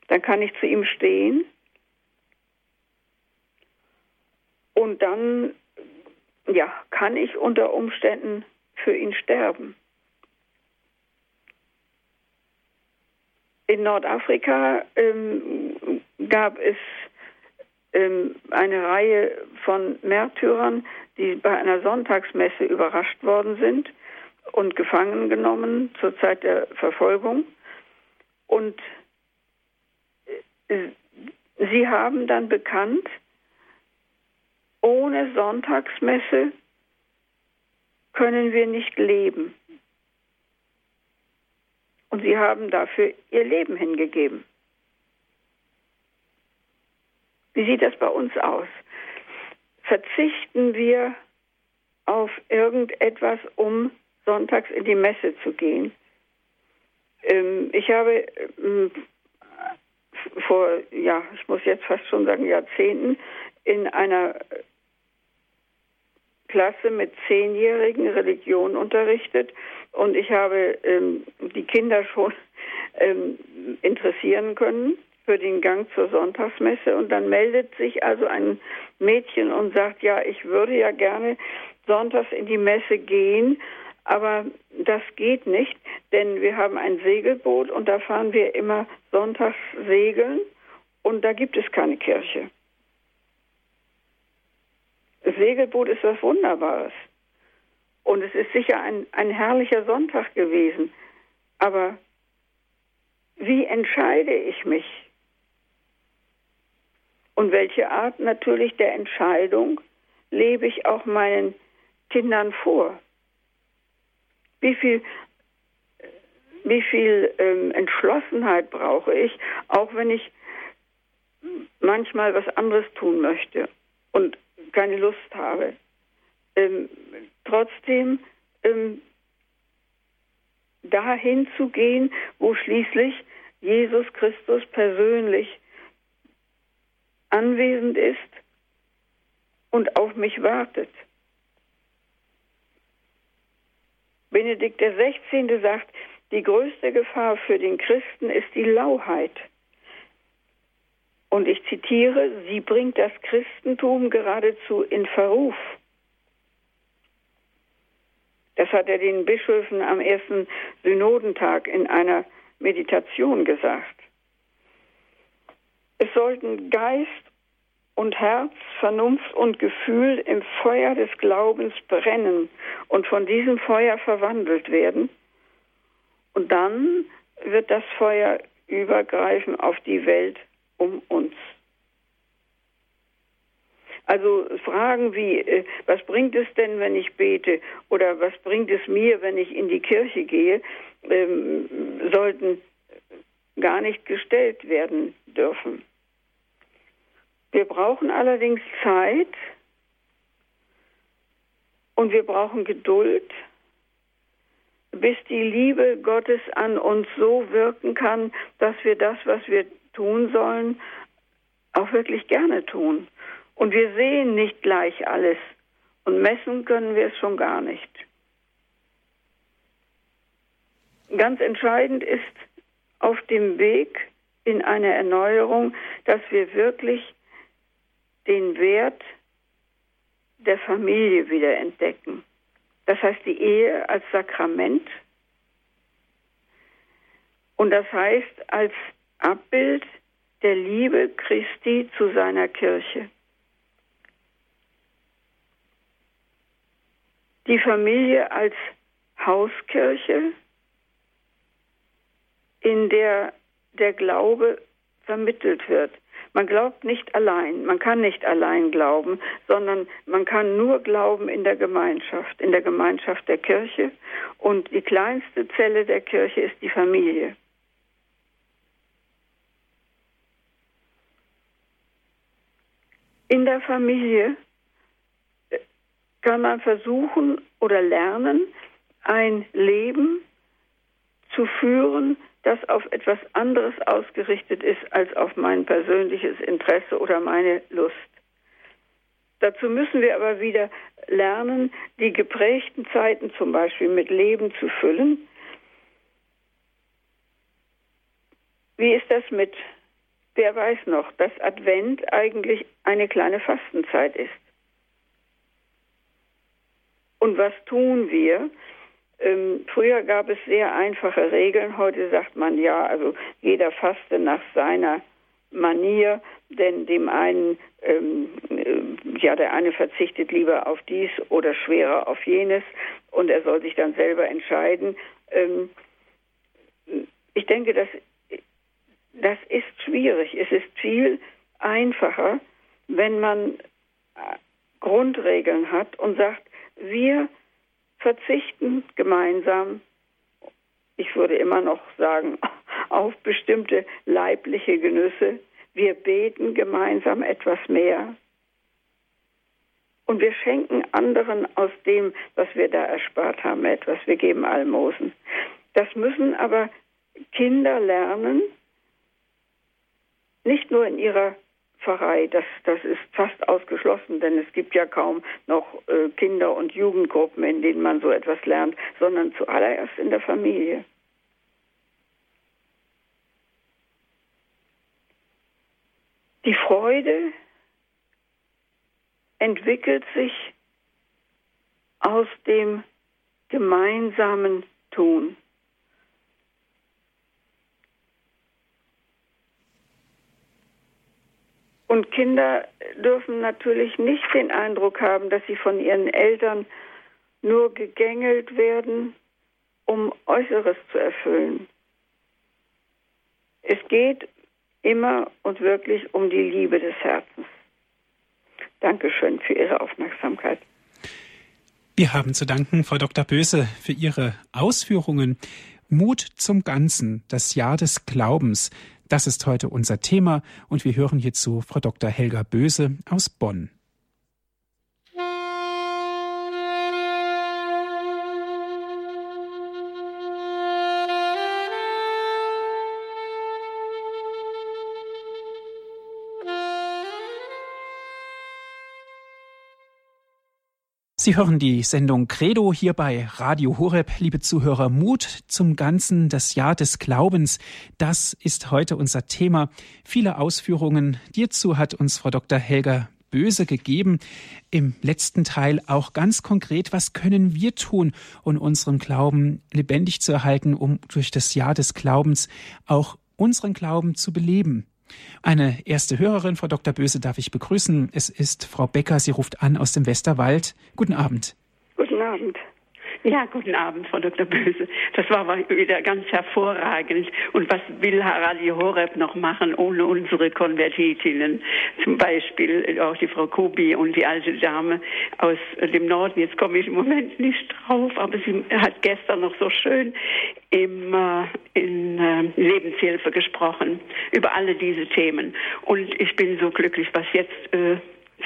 Dann kann ich zu ihm stehen und dann ja, kann ich unter Umständen für ihn sterben. In Nordafrika ähm, gab es ähm, eine Reihe von Märtyrern, die bei einer Sonntagsmesse überrascht worden sind und gefangen genommen zur Zeit der Verfolgung. Und äh, sie haben dann bekannt, ohne Sonntagsmesse können wir nicht leben. Und sie haben dafür ihr Leben hingegeben. Wie sieht das bei uns aus? Verzichten wir auf irgendetwas, um sonntags in die Messe zu gehen? Ähm, ich habe ähm, vor, ja, ich muss jetzt fast schon sagen, Jahrzehnten in einer Klasse mit Zehnjährigen Religion unterrichtet und ich habe ähm, die Kinder schon ähm, interessieren können für den Gang zur Sonntagsmesse und dann meldet sich also ein Mädchen und sagt, ja, ich würde ja gerne sonntags in die Messe gehen, aber das geht nicht, denn wir haben ein Segelboot und da fahren wir immer sonntags segeln und da gibt es keine Kirche. Segelboot ist was Wunderbares. Und es ist sicher ein, ein herrlicher Sonntag gewesen. Aber wie entscheide ich mich? Und welche Art natürlich der Entscheidung lebe ich auch meinen Kindern vor? Wie viel, wie viel ähm, Entschlossenheit brauche ich, auch wenn ich manchmal was anderes tun möchte? Und keine Lust habe. Ähm, trotzdem ähm, dahin zu gehen, wo schließlich Jesus Christus persönlich anwesend ist und auf mich wartet. Benedikt XVI. sagt, die größte Gefahr für den Christen ist die Lauheit. Und ich zitiere, sie bringt das Christentum geradezu in Verruf. Das hat er den Bischöfen am ersten Synodentag in einer Meditation gesagt. Es sollten Geist und Herz, Vernunft und Gefühl im Feuer des Glaubens brennen und von diesem Feuer verwandelt werden. Und dann wird das Feuer übergreifen auf die Welt um uns. Also Fragen wie, äh, was bringt es denn, wenn ich bete oder was bringt es mir, wenn ich in die Kirche gehe, ähm, sollten gar nicht gestellt werden dürfen. Wir brauchen allerdings Zeit und wir brauchen Geduld, bis die Liebe Gottes an uns so wirken kann, dass wir das, was wir tun sollen, auch wirklich gerne tun. Und wir sehen nicht gleich alles und messen können wir es schon gar nicht. Ganz entscheidend ist auf dem Weg in eine Erneuerung, dass wir wirklich den Wert der Familie wieder entdecken. Das heißt die Ehe als Sakrament und das heißt als Abbild der Liebe Christi zu seiner Kirche. Die Familie als Hauskirche, in der der Glaube vermittelt wird. Man glaubt nicht allein, man kann nicht allein glauben, sondern man kann nur glauben in der Gemeinschaft, in der Gemeinschaft der Kirche. Und die kleinste Zelle der Kirche ist die Familie. In der Familie äh, kann man versuchen oder lernen, ein Leben zu führen, das auf etwas anderes ausgerichtet ist als auf mein persönliches Interesse oder meine Lust. Dazu müssen wir aber wieder lernen, die geprägten Zeiten zum Beispiel mit Leben zu füllen. Wie ist das mit, wer weiß noch, dass Advent eigentlich eine kleine Fastenzeit ist? Und was tun wir? Ähm, früher gab es sehr einfache Regeln. Heute sagt man ja, also jeder faste nach seiner Manier, denn dem einen, ähm, äh, ja, der eine verzichtet lieber auf dies oder schwerer auf jenes und er soll sich dann selber entscheiden. Ähm, ich denke, das, das ist schwierig. Es ist viel einfacher, wenn man äh, Grundregeln hat und sagt, wir verzichten gemeinsam, ich würde immer noch sagen, auf bestimmte leibliche Genüsse. Wir beten gemeinsam etwas mehr. Und wir schenken anderen aus dem, was wir da erspart haben, etwas. Wir geben Almosen. Das müssen aber Kinder lernen, nicht nur in ihrer Pfarrei, das, das ist fast ausgeschlossen, denn es gibt ja kaum noch äh, Kinder- und Jugendgruppen, in denen man so etwas lernt, sondern zuallererst in der Familie. Die Freude entwickelt sich aus dem gemeinsamen Tun. Und Kinder dürfen natürlich nicht den Eindruck haben, dass sie von ihren Eltern nur gegängelt werden, um Äußeres zu erfüllen. Es geht immer und wirklich um die Liebe des Herzens. Dankeschön für Ihre Aufmerksamkeit.
Wir haben zu danken, Frau Dr. Böse, für Ihre Ausführungen. Mut zum Ganzen, das Jahr des Glaubens. Das ist heute unser Thema und wir hören hierzu Frau Dr. Helga Böse aus Bonn. Sie hören die Sendung Credo hier bei Radio Horeb. Liebe Zuhörer, Mut zum Ganzen, das Jahr des Glaubens, das ist heute unser Thema. Viele Ausführungen hierzu hat uns Frau Dr. Helga Böse gegeben. Im letzten Teil auch ganz konkret, was können wir tun, um unseren Glauben lebendig zu erhalten, um durch das Jahr des Glaubens auch unseren Glauben zu beleben. Eine erste Hörerin, Frau Dr. Böse, darf ich begrüßen. Es ist Frau Becker. Sie ruft an aus dem Westerwald. Guten Abend.
Guten Abend.
Ja, guten Abend, Frau Dr. Böse. Das war wieder ganz hervorragend. Und was will Radio Horeb noch machen ohne unsere Konvertitinnen? Zum Beispiel auch die Frau Kubi und die alte Dame aus dem Norden. Jetzt komme ich im Moment nicht drauf, aber sie hat gestern noch so schön im, in äh, Lebenshilfe gesprochen über alle diese Themen. Und ich bin so glücklich, was jetzt äh,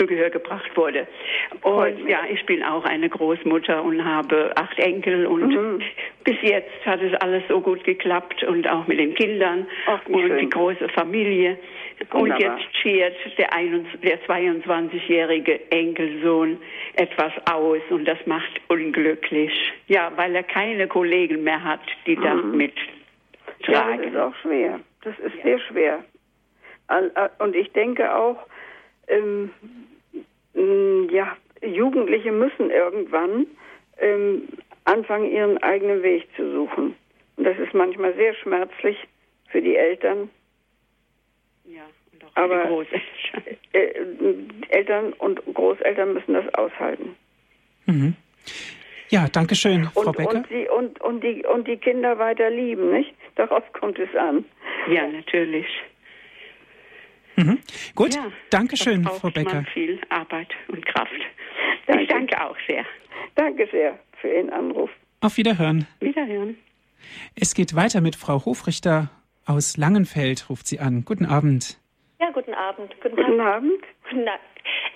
zu Gehör gebracht wurde. Und ja, ich bin auch eine Großmutter und habe acht Enkel und mhm. bis jetzt hat es alles so gut geklappt und auch mit den Kindern Ach, und schön. die große Familie. Wunderbar. Und jetzt schiert der, der 22-jährige Enkelsohn etwas aus und das macht unglücklich. Ja, weil er keine Kollegen mehr hat, die mhm. das mittragen.
Ja, das ist auch schwer. Das ist ja. sehr schwer. Und ich denke auch, ähm, ja, Jugendliche müssen irgendwann ähm, anfangen, ihren eigenen Weg zu suchen. Und das ist manchmal sehr schmerzlich für die Eltern.
Ja, und auch
für Aber die Großeltern. Äh, äh, Eltern und Großeltern müssen das aushalten.
Mhm. Ja, danke schön, Frau
und,
Becker.
Und, sie, und, und, die, und die Kinder weiter lieben, nicht? Darauf kommt es an.
Ja, natürlich.
Mhm. Gut, ja, Dankeschön, Frau Becker.
viel Arbeit und Kraft. Danke. Ich danke auch sehr.
Danke sehr für Ihren Anruf.
Auf Wiederhören.
Wiederhören.
Es geht weiter mit Frau Hofrichter aus Langenfeld, ruft sie an. Guten Abend.
Ja, guten Abend.
Guten, guten Abend.
Guten Abend.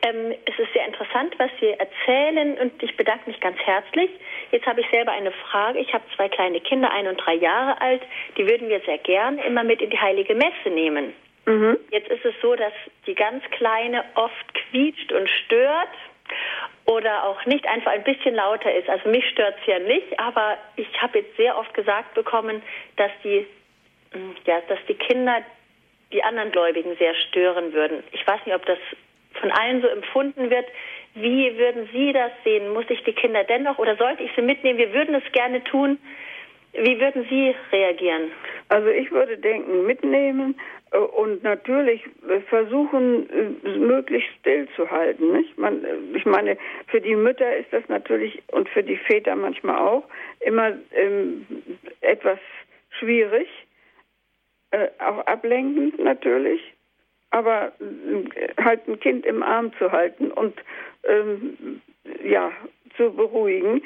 Ähm, es ist sehr interessant, was Sie erzählen und ich bedanke mich ganz herzlich. Jetzt habe ich selber eine Frage. Ich habe zwei kleine Kinder, ein und drei Jahre alt. Die würden wir sehr gern immer mit in die heilige Messe nehmen. Mhm. Jetzt ist es so, dass die ganz Kleine oft quietscht und stört oder auch nicht einfach ein bisschen lauter ist. Also mich stört es ja nicht, aber ich habe jetzt sehr oft gesagt bekommen, dass die, hm, ja, dass die Kinder die anderen Gläubigen sehr stören würden. Ich weiß nicht, ob das von allen so empfunden wird. Wie würden Sie das sehen? Muss ich die Kinder dennoch oder sollte ich sie mitnehmen? Wir würden es gerne tun. Wie würden Sie reagieren?
Also ich würde denken, mitnehmen und natürlich versuchen, äh, möglichst still zu halten. Nicht? Man, äh, ich meine, für die Mütter ist das natürlich und für die Väter manchmal auch immer ähm, etwas schwierig, äh, auch ablenkend natürlich, aber äh, halt ein Kind im Arm zu halten und ähm, ja zu beruhigen,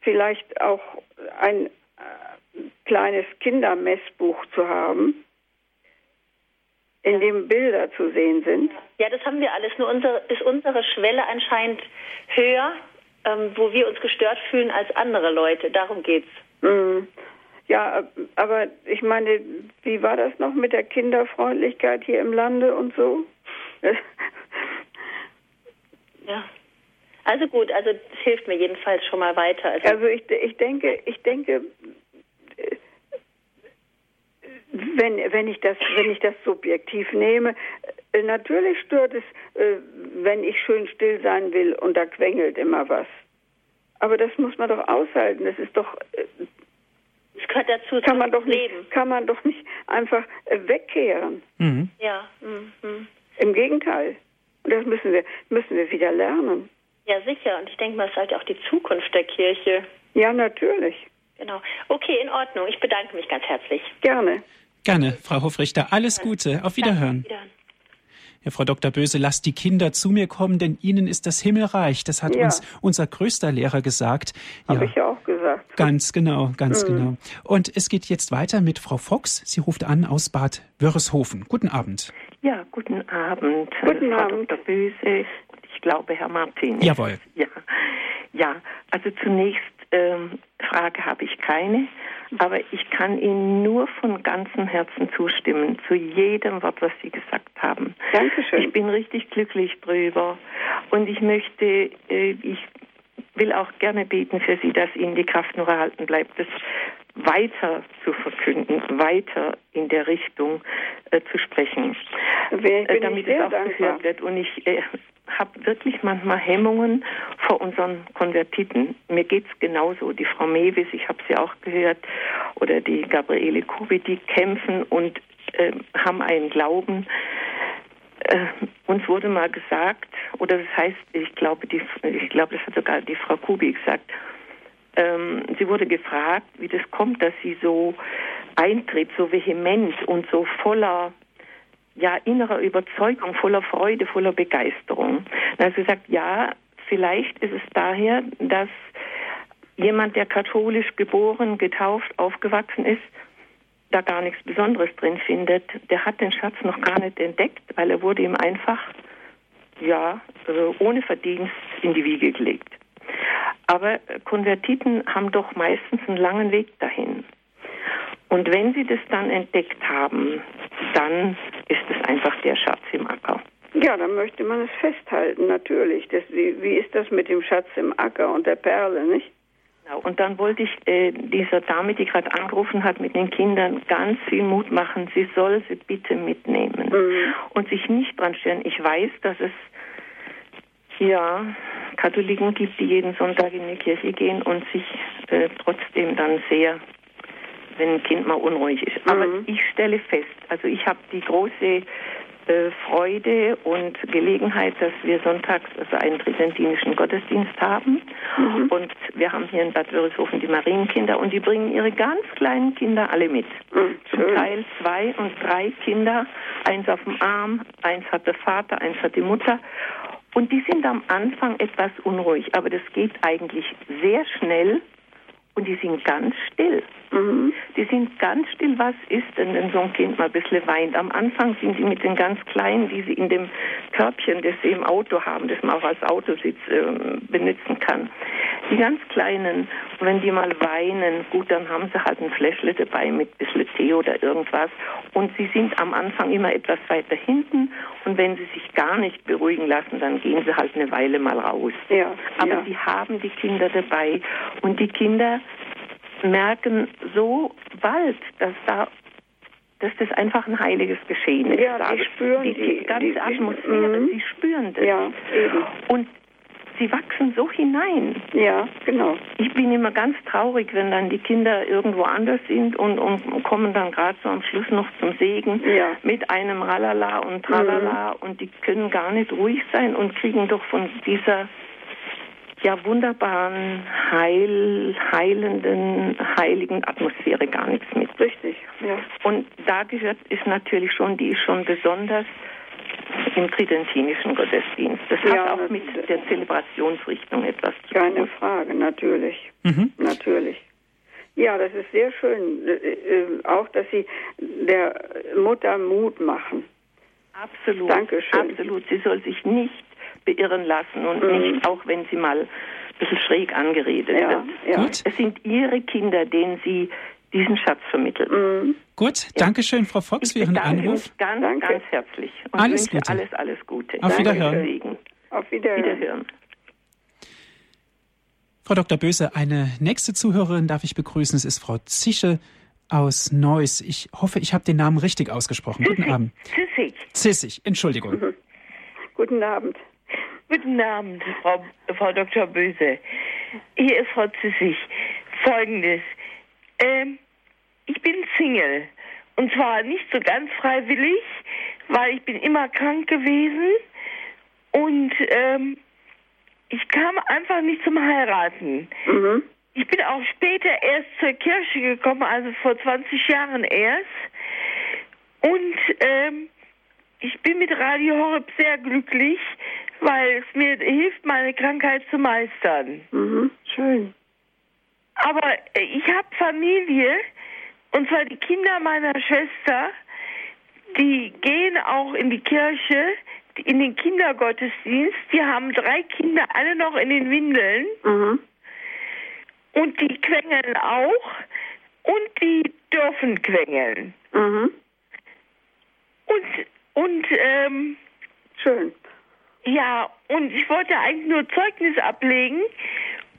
vielleicht auch ein äh, kleines Kindermessbuch zu haben, in dem Bilder zu sehen sind.
Ja, das haben wir alles. Nur unsere, ist unsere Schwelle anscheinend höher, ähm, wo wir uns gestört fühlen als andere Leute. Darum geht's. Mhm.
Ja, aber ich meine, wie war das noch mit der Kinderfreundlichkeit hier im Lande und so?
ja. Also gut, also es hilft mir jedenfalls schon mal weiter.
Also, also ich, ich denke, ich denke, wenn, wenn ich das, wenn ich das subjektiv nehme, äh, natürlich stört es, äh, wenn ich schön still sein will und da quengelt immer was. Aber das muss man doch aushalten. Das ist doch äh,
es gehört dazu
kann man doch nicht, Kann man doch nicht einfach äh, wegkehren.
Mhm. Ja. Mhm.
Im Gegenteil. Und das müssen wir, müssen wir wieder lernen.
Ja, sicher. Und ich denke mal, es ist halt auch die Zukunft der Kirche.
Ja, natürlich.
Genau. Okay, in Ordnung. Ich bedanke mich ganz herzlich.
Gerne.
Gerne, Frau Hofrichter. Alles Gute. Auf Wiederhören. Ja, Frau Dr. Böse, lasst die Kinder zu mir kommen, denn ihnen ist das Himmelreich. Das hat ja. uns unser größter Lehrer gesagt.
Ja. Habe ich ja auch gesagt.
Ganz genau, ganz mhm. genau. Und es geht jetzt weiter mit Frau Fox. Sie ruft an aus Bad Wörishofen. Guten Abend.
Ja, guten Abend.
Guten
Frau
Abend.
Dr. Böse ich glaube Herr Martin.
Jawohl.
Ja, ja. also zunächst ähm, Frage habe ich keine. Aber ich kann Ihnen nur von ganzem Herzen zustimmen, zu jedem Wort, was Sie gesagt haben.
Dankeschön.
Ich bin richtig glücklich drüber. Und ich möchte, äh, ich will auch gerne beten für Sie, dass Ihnen die Kraft nur erhalten bleibt, das weiter zu verkünden, weiter in der Richtung äh, zu sprechen,
äh,
damit es auch
dankbar.
gehört wird. Und ich äh, habe wirklich manchmal Hemmungen vor unseren Konvertiten. Mir geht es genauso. Die Frau Mewis, ich habe sie auch gehört, oder die Gabriele Kubi, die kämpfen und äh, haben einen Glauben. Äh, uns wurde mal gesagt, oder das heißt, ich glaube, die, ich glaube, das hat sogar die Frau Kubi gesagt, ähm, sie wurde gefragt, wie das kommt, dass sie so eintritt, so vehement und so voller ja, innerer Überzeugung, voller Freude, voller Begeisterung. Hat sie gesagt, ja, vielleicht ist es daher, dass jemand, der katholisch geboren, getauft, aufgewachsen ist, da gar nichts Besonderes drin findet. Der hat den Schatz noch gar nicht entdeckt, weil er wurde ihm einfach, ja, also ohne Verdienst in die Wiege gelegt. Aber Konvertiten haben doch meistens einen langen Weg dahin. Und wenn sie das dann entdeckt haben, dann ist es einfach der Schatz im Acker.
Ja, dann möchte man es festhalten, natürlich. Das, wie, wie ist das mit dem Schatz im Acker und der Perle, nicht?
Genau. Und dann wollte ich äh, dieser Dame, die gerade angerufen hat mit den Kindern, ganz viel Mut machen. Sie soll sie bitte mitnehmen mhm. und sich nicht dran stören. Ich weiß, dass es ja Katholiken gibt, die jeden Sonntag in die Kirche gehen und sich äh, trotzdem dann sehr wenn ein Kind mal unruhig ist. Aber mhm. ich stelle fest, also ich habe die große äh, Freude und Gelegenheit, dass wir sonntags also einen tridentinischen Gottesdienst haben. Mhm. Und wir haben hier in Bad Wörishofen die Marienkinder und die bringen ihre ganz kleinen Kinder alle mit. Mhm. Zum Teil zwei und drei Kinder, eins auf dem Arm, eins hat der Vater, eins hat die Mutter. Und die sind am Anfang etwas unruhig, aber das geht eigentlich sehr schnell und die sind ganz still. Mhm. Die sind ganz still. Was ist denn, wenn so ein Kind mal ein bisschen weint? Am Anfang sind sie mit den ganz Kleinen, die sie in dem Körbchen, das sie im Auto haben, das man auch als Autositz äh, benutzen kann. Die ganz Kleinen, wenn die mal weinen, gut, dann haben sie halt ein Fläschle dabei mit ein bisschen Tee oder irgendwas. Und sie sind am Anfang immer etwas weiter hinten. Und wenn sie sich gar nicht beruhigen lassen, dann gehen sie halt eine Weile mal raus. Ja, Aber ja. sie haben die Kinder dabei. Und die Kinder merken so bald, dass da dass das einfach ein heiliges Geschehen ist.
Ja, die spüren die, die,
die ganze die, Atmosphäre,
mhm.
sie spüren das.
Ja, eben.
Und sie wachsen so hinein.
Ja, genau.
Ich bin immer ganz traurig, wenn dann die Kinder irgendwo anders sind und, und kommen dann gerade so am Schluss noch zum Segen ja. mit einem Ralala und Tralala mhm. und die können gar nicht ruhig sein und kriegen doch von dieser ja wunderbaren, heil, heilenden, heiligen Atmosphäre gar nichts mit.
Richtig, ja.
Und da gehört ist natürlich schon, die ist schon besonders im tridentinischen Gottesdienst. Das ja, hat auch mit der Zelebrationsrichtung etwas zu
tun. Keine Frage, natürlich. Mhm. Natürlich. Ja, das ist sehr schön. Äh, äh, auch, dass Sie der Mutter Mut machen.
Absolut.
Dankeschön.
Absolut. Sie soll sich nicht beirren lassen und mhm. nicht, auch wenn sie mal ein bisschen schräg angeredet ja, wird. Ja. Gut. Es sind ihre Kinder, denen sie diesen Schatz vermitteln. Mhm.
Gut, ja. danke schön, Frau Fox, für Ihren Anruf.
Mich ganz, danke. ganz herzlich. Und
alles
wünsche
Gute.
alles, alles Gute.
Auf Wiederhören.
Auf Wiederhören.
Wiederhören.
Frau Dr. Böse, eine nächste Zuhörerin darf ich begrüßen. Es ist Frau Zische aus Neuss. Ich hoffe, ich habe den Namen richtig ausgesprochen.
Zissig.
Guten Abend.
Zissig.
Zissig, Entschuldigung. Mhm.
Guten Abend.
Guten Abend, Frau, Frau Dr. Böse. Hier ist Frau Zissig. Folgendes. Ähm, ich bin Single. Und zwar nicht so ganz freiwillig, weil ich bin immer krank gewesen. Und ähm, ich kam einfach nicht zum Heiraten. Mhm. Ich bin auch später erst zur Kirche gekommen, also vor 20 Jahren erst. Und ähm, ich bin mit Radio Horeb sehr glücklich, weil es mir hilft, meine Krankheit zu meistern.
Mhm, schön.
Aber äh, ich habe Familie, und zwar die Kinder meiner Schwester, die gehen auch in die Kirche, in den Kindergottesdienst. Die haben drei Kinder, alle noch in den Windeln. Mhm. Und die quengeln auch. Und die dürfen quengeln. Mhm. Und und ähm,
schön.
Ja, und ich wollte eigentlich nur Zeugnis ablegen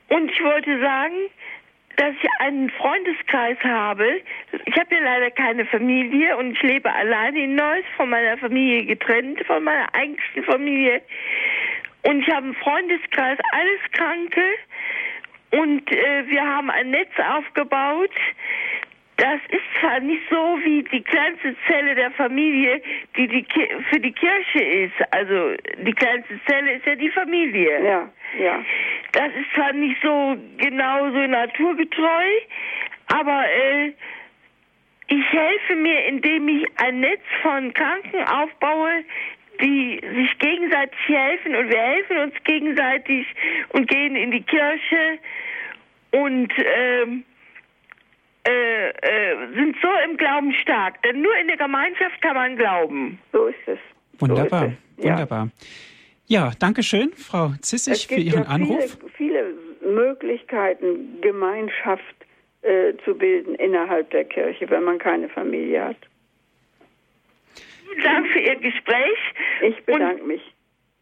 und ich wollte sagen, dass ich einen Freundeskreis habe. Ich habe ja leider keine Familie und ich lebe alleine in Neuss, von meiner Familie getrennt, von meiner eigentlichen Familie. Und ich habe einen Freundeskreis, alles Kranke. Und äh, wir haben ein Netz aufgebaut das ist zwar nicht so wie die kleinste Zelle der Familie, die, die für die Kirche ist. Also die kleinste Zelle ist ja die Familie.
Ja, ja.
Das ist zwar nicht so genau so naturgetreu, aber äh, ich helfe mir, indem ich ein Netz von Kranken aufbaue, die sich gegenseitig helfen und wir helfen uns gegenseitig und gehen in die Kirche und ähm, äh, äh, sind so im Glauben stark. Denn nur in der Gemeinschaft kann man glauben.
So ist es.
Wunderbar,
so
ist es. Ja. wunderbar. Ja, danke schön, Frau Zissig, für Ihren
ja
Anruf.
Viele, viele Möglichkeiten, Gemeinschaft äh, zu bilden innerhalb der Kirche, wenn man keine Familie hat.
Vielen Dank für Ihr Gespräch.
Ich bedanke und, mich.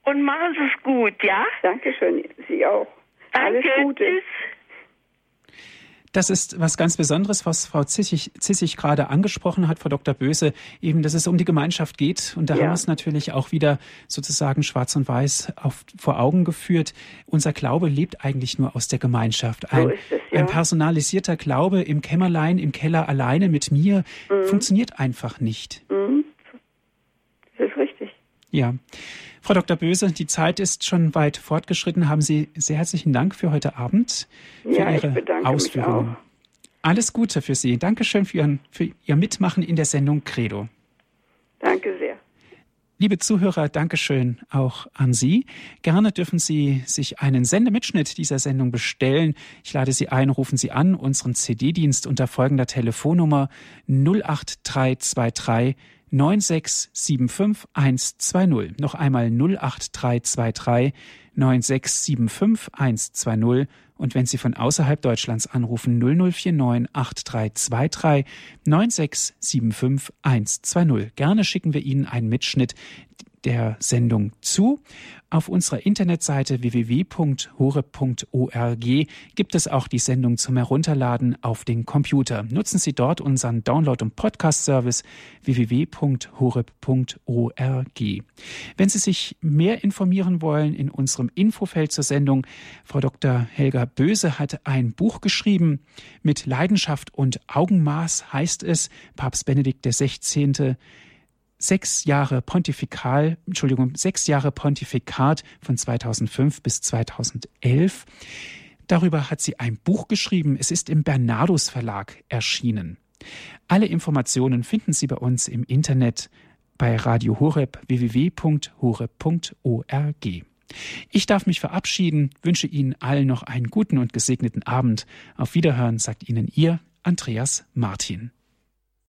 Und machen Sie es gut, ja?
Dankeschön, Sie auch.
Danke,
Alles Gute.
Tschüss.
Das ist was ganz Besonderes, was Frau Zissig, Zissig gerade angesprochen hat, Frau Dr. Böse, eben, dass es um die Gemeinschaft geht. Und da ja. haben wir es natürlich auch wieder sozusagen schwarz und weiß auf, vor Augen geführt. Unser Glaube lebt eigentlich nur aus der Gemeinschaft.
Ein, so es, ja.
ein personalisierter Glaube im Kämmerlein, im Keller alleine mit mir mhm. funktioniert einfach nicht.
Mhm.
Ja. Frau Dr. Böse, die Zeit ist schon weit fortgeschritten. Haben Sie sehr herzlichen Dank für heute Abend, für
ja,
Ihre Ausführungen. Alles Gute für Sie. Dankeschön für, Ihren, für Ihr Mitmachen in der Sendung Credo.
Danke sehr.
Liebe Zuhörer, Dankeschön auch an Sie. Gerne dürfen Sie sich einen Sendemitschnitt dieser Sendung bestellen. Ich lade Sie ein, rufen Sie an unseren CD-Dienst unter folgender Telefonnummer 08323 9675120. Noch einmal 08323 9675120 und wenn Sie von außerhalb Deutschlands anrufen 0049 8323 9675120. Gerne schicken wir Ihnen einen Mitschnitt der Sendung zu. Auf unserer Internetseite www.hore.org gibt es auch die Sendung zum Herunterladen auf den Computer. Nutzen Sie dort unseren Download- und Podcast-Service www.horeb.org. Wenn Sie sich mehr informieren wollen in unserem Infofeld zur Sendung, Frau Dr. Helga Böse hat ein Buch geschrieben mit Leidenschaft und Augenmaß heißt es. Papst Benedikt XVI sechs Jahre Pontifikal, Entschuldigung, sechs Jahre Pontifikat von 2005 bis 2011. Darüber hat sie ein Buch geschrieben. Es ist im Bernardus Verlag erschienen. Alle Informationen finden Sie bei uns im Internet bei Radio Horeb www.horeb.org. Ich darf mich verabschieden, wünsche Ihnen allen noch einen guten und gesegneten Abend. Auf Wiederhören sagt Ihnen Ihr Andreas Martin.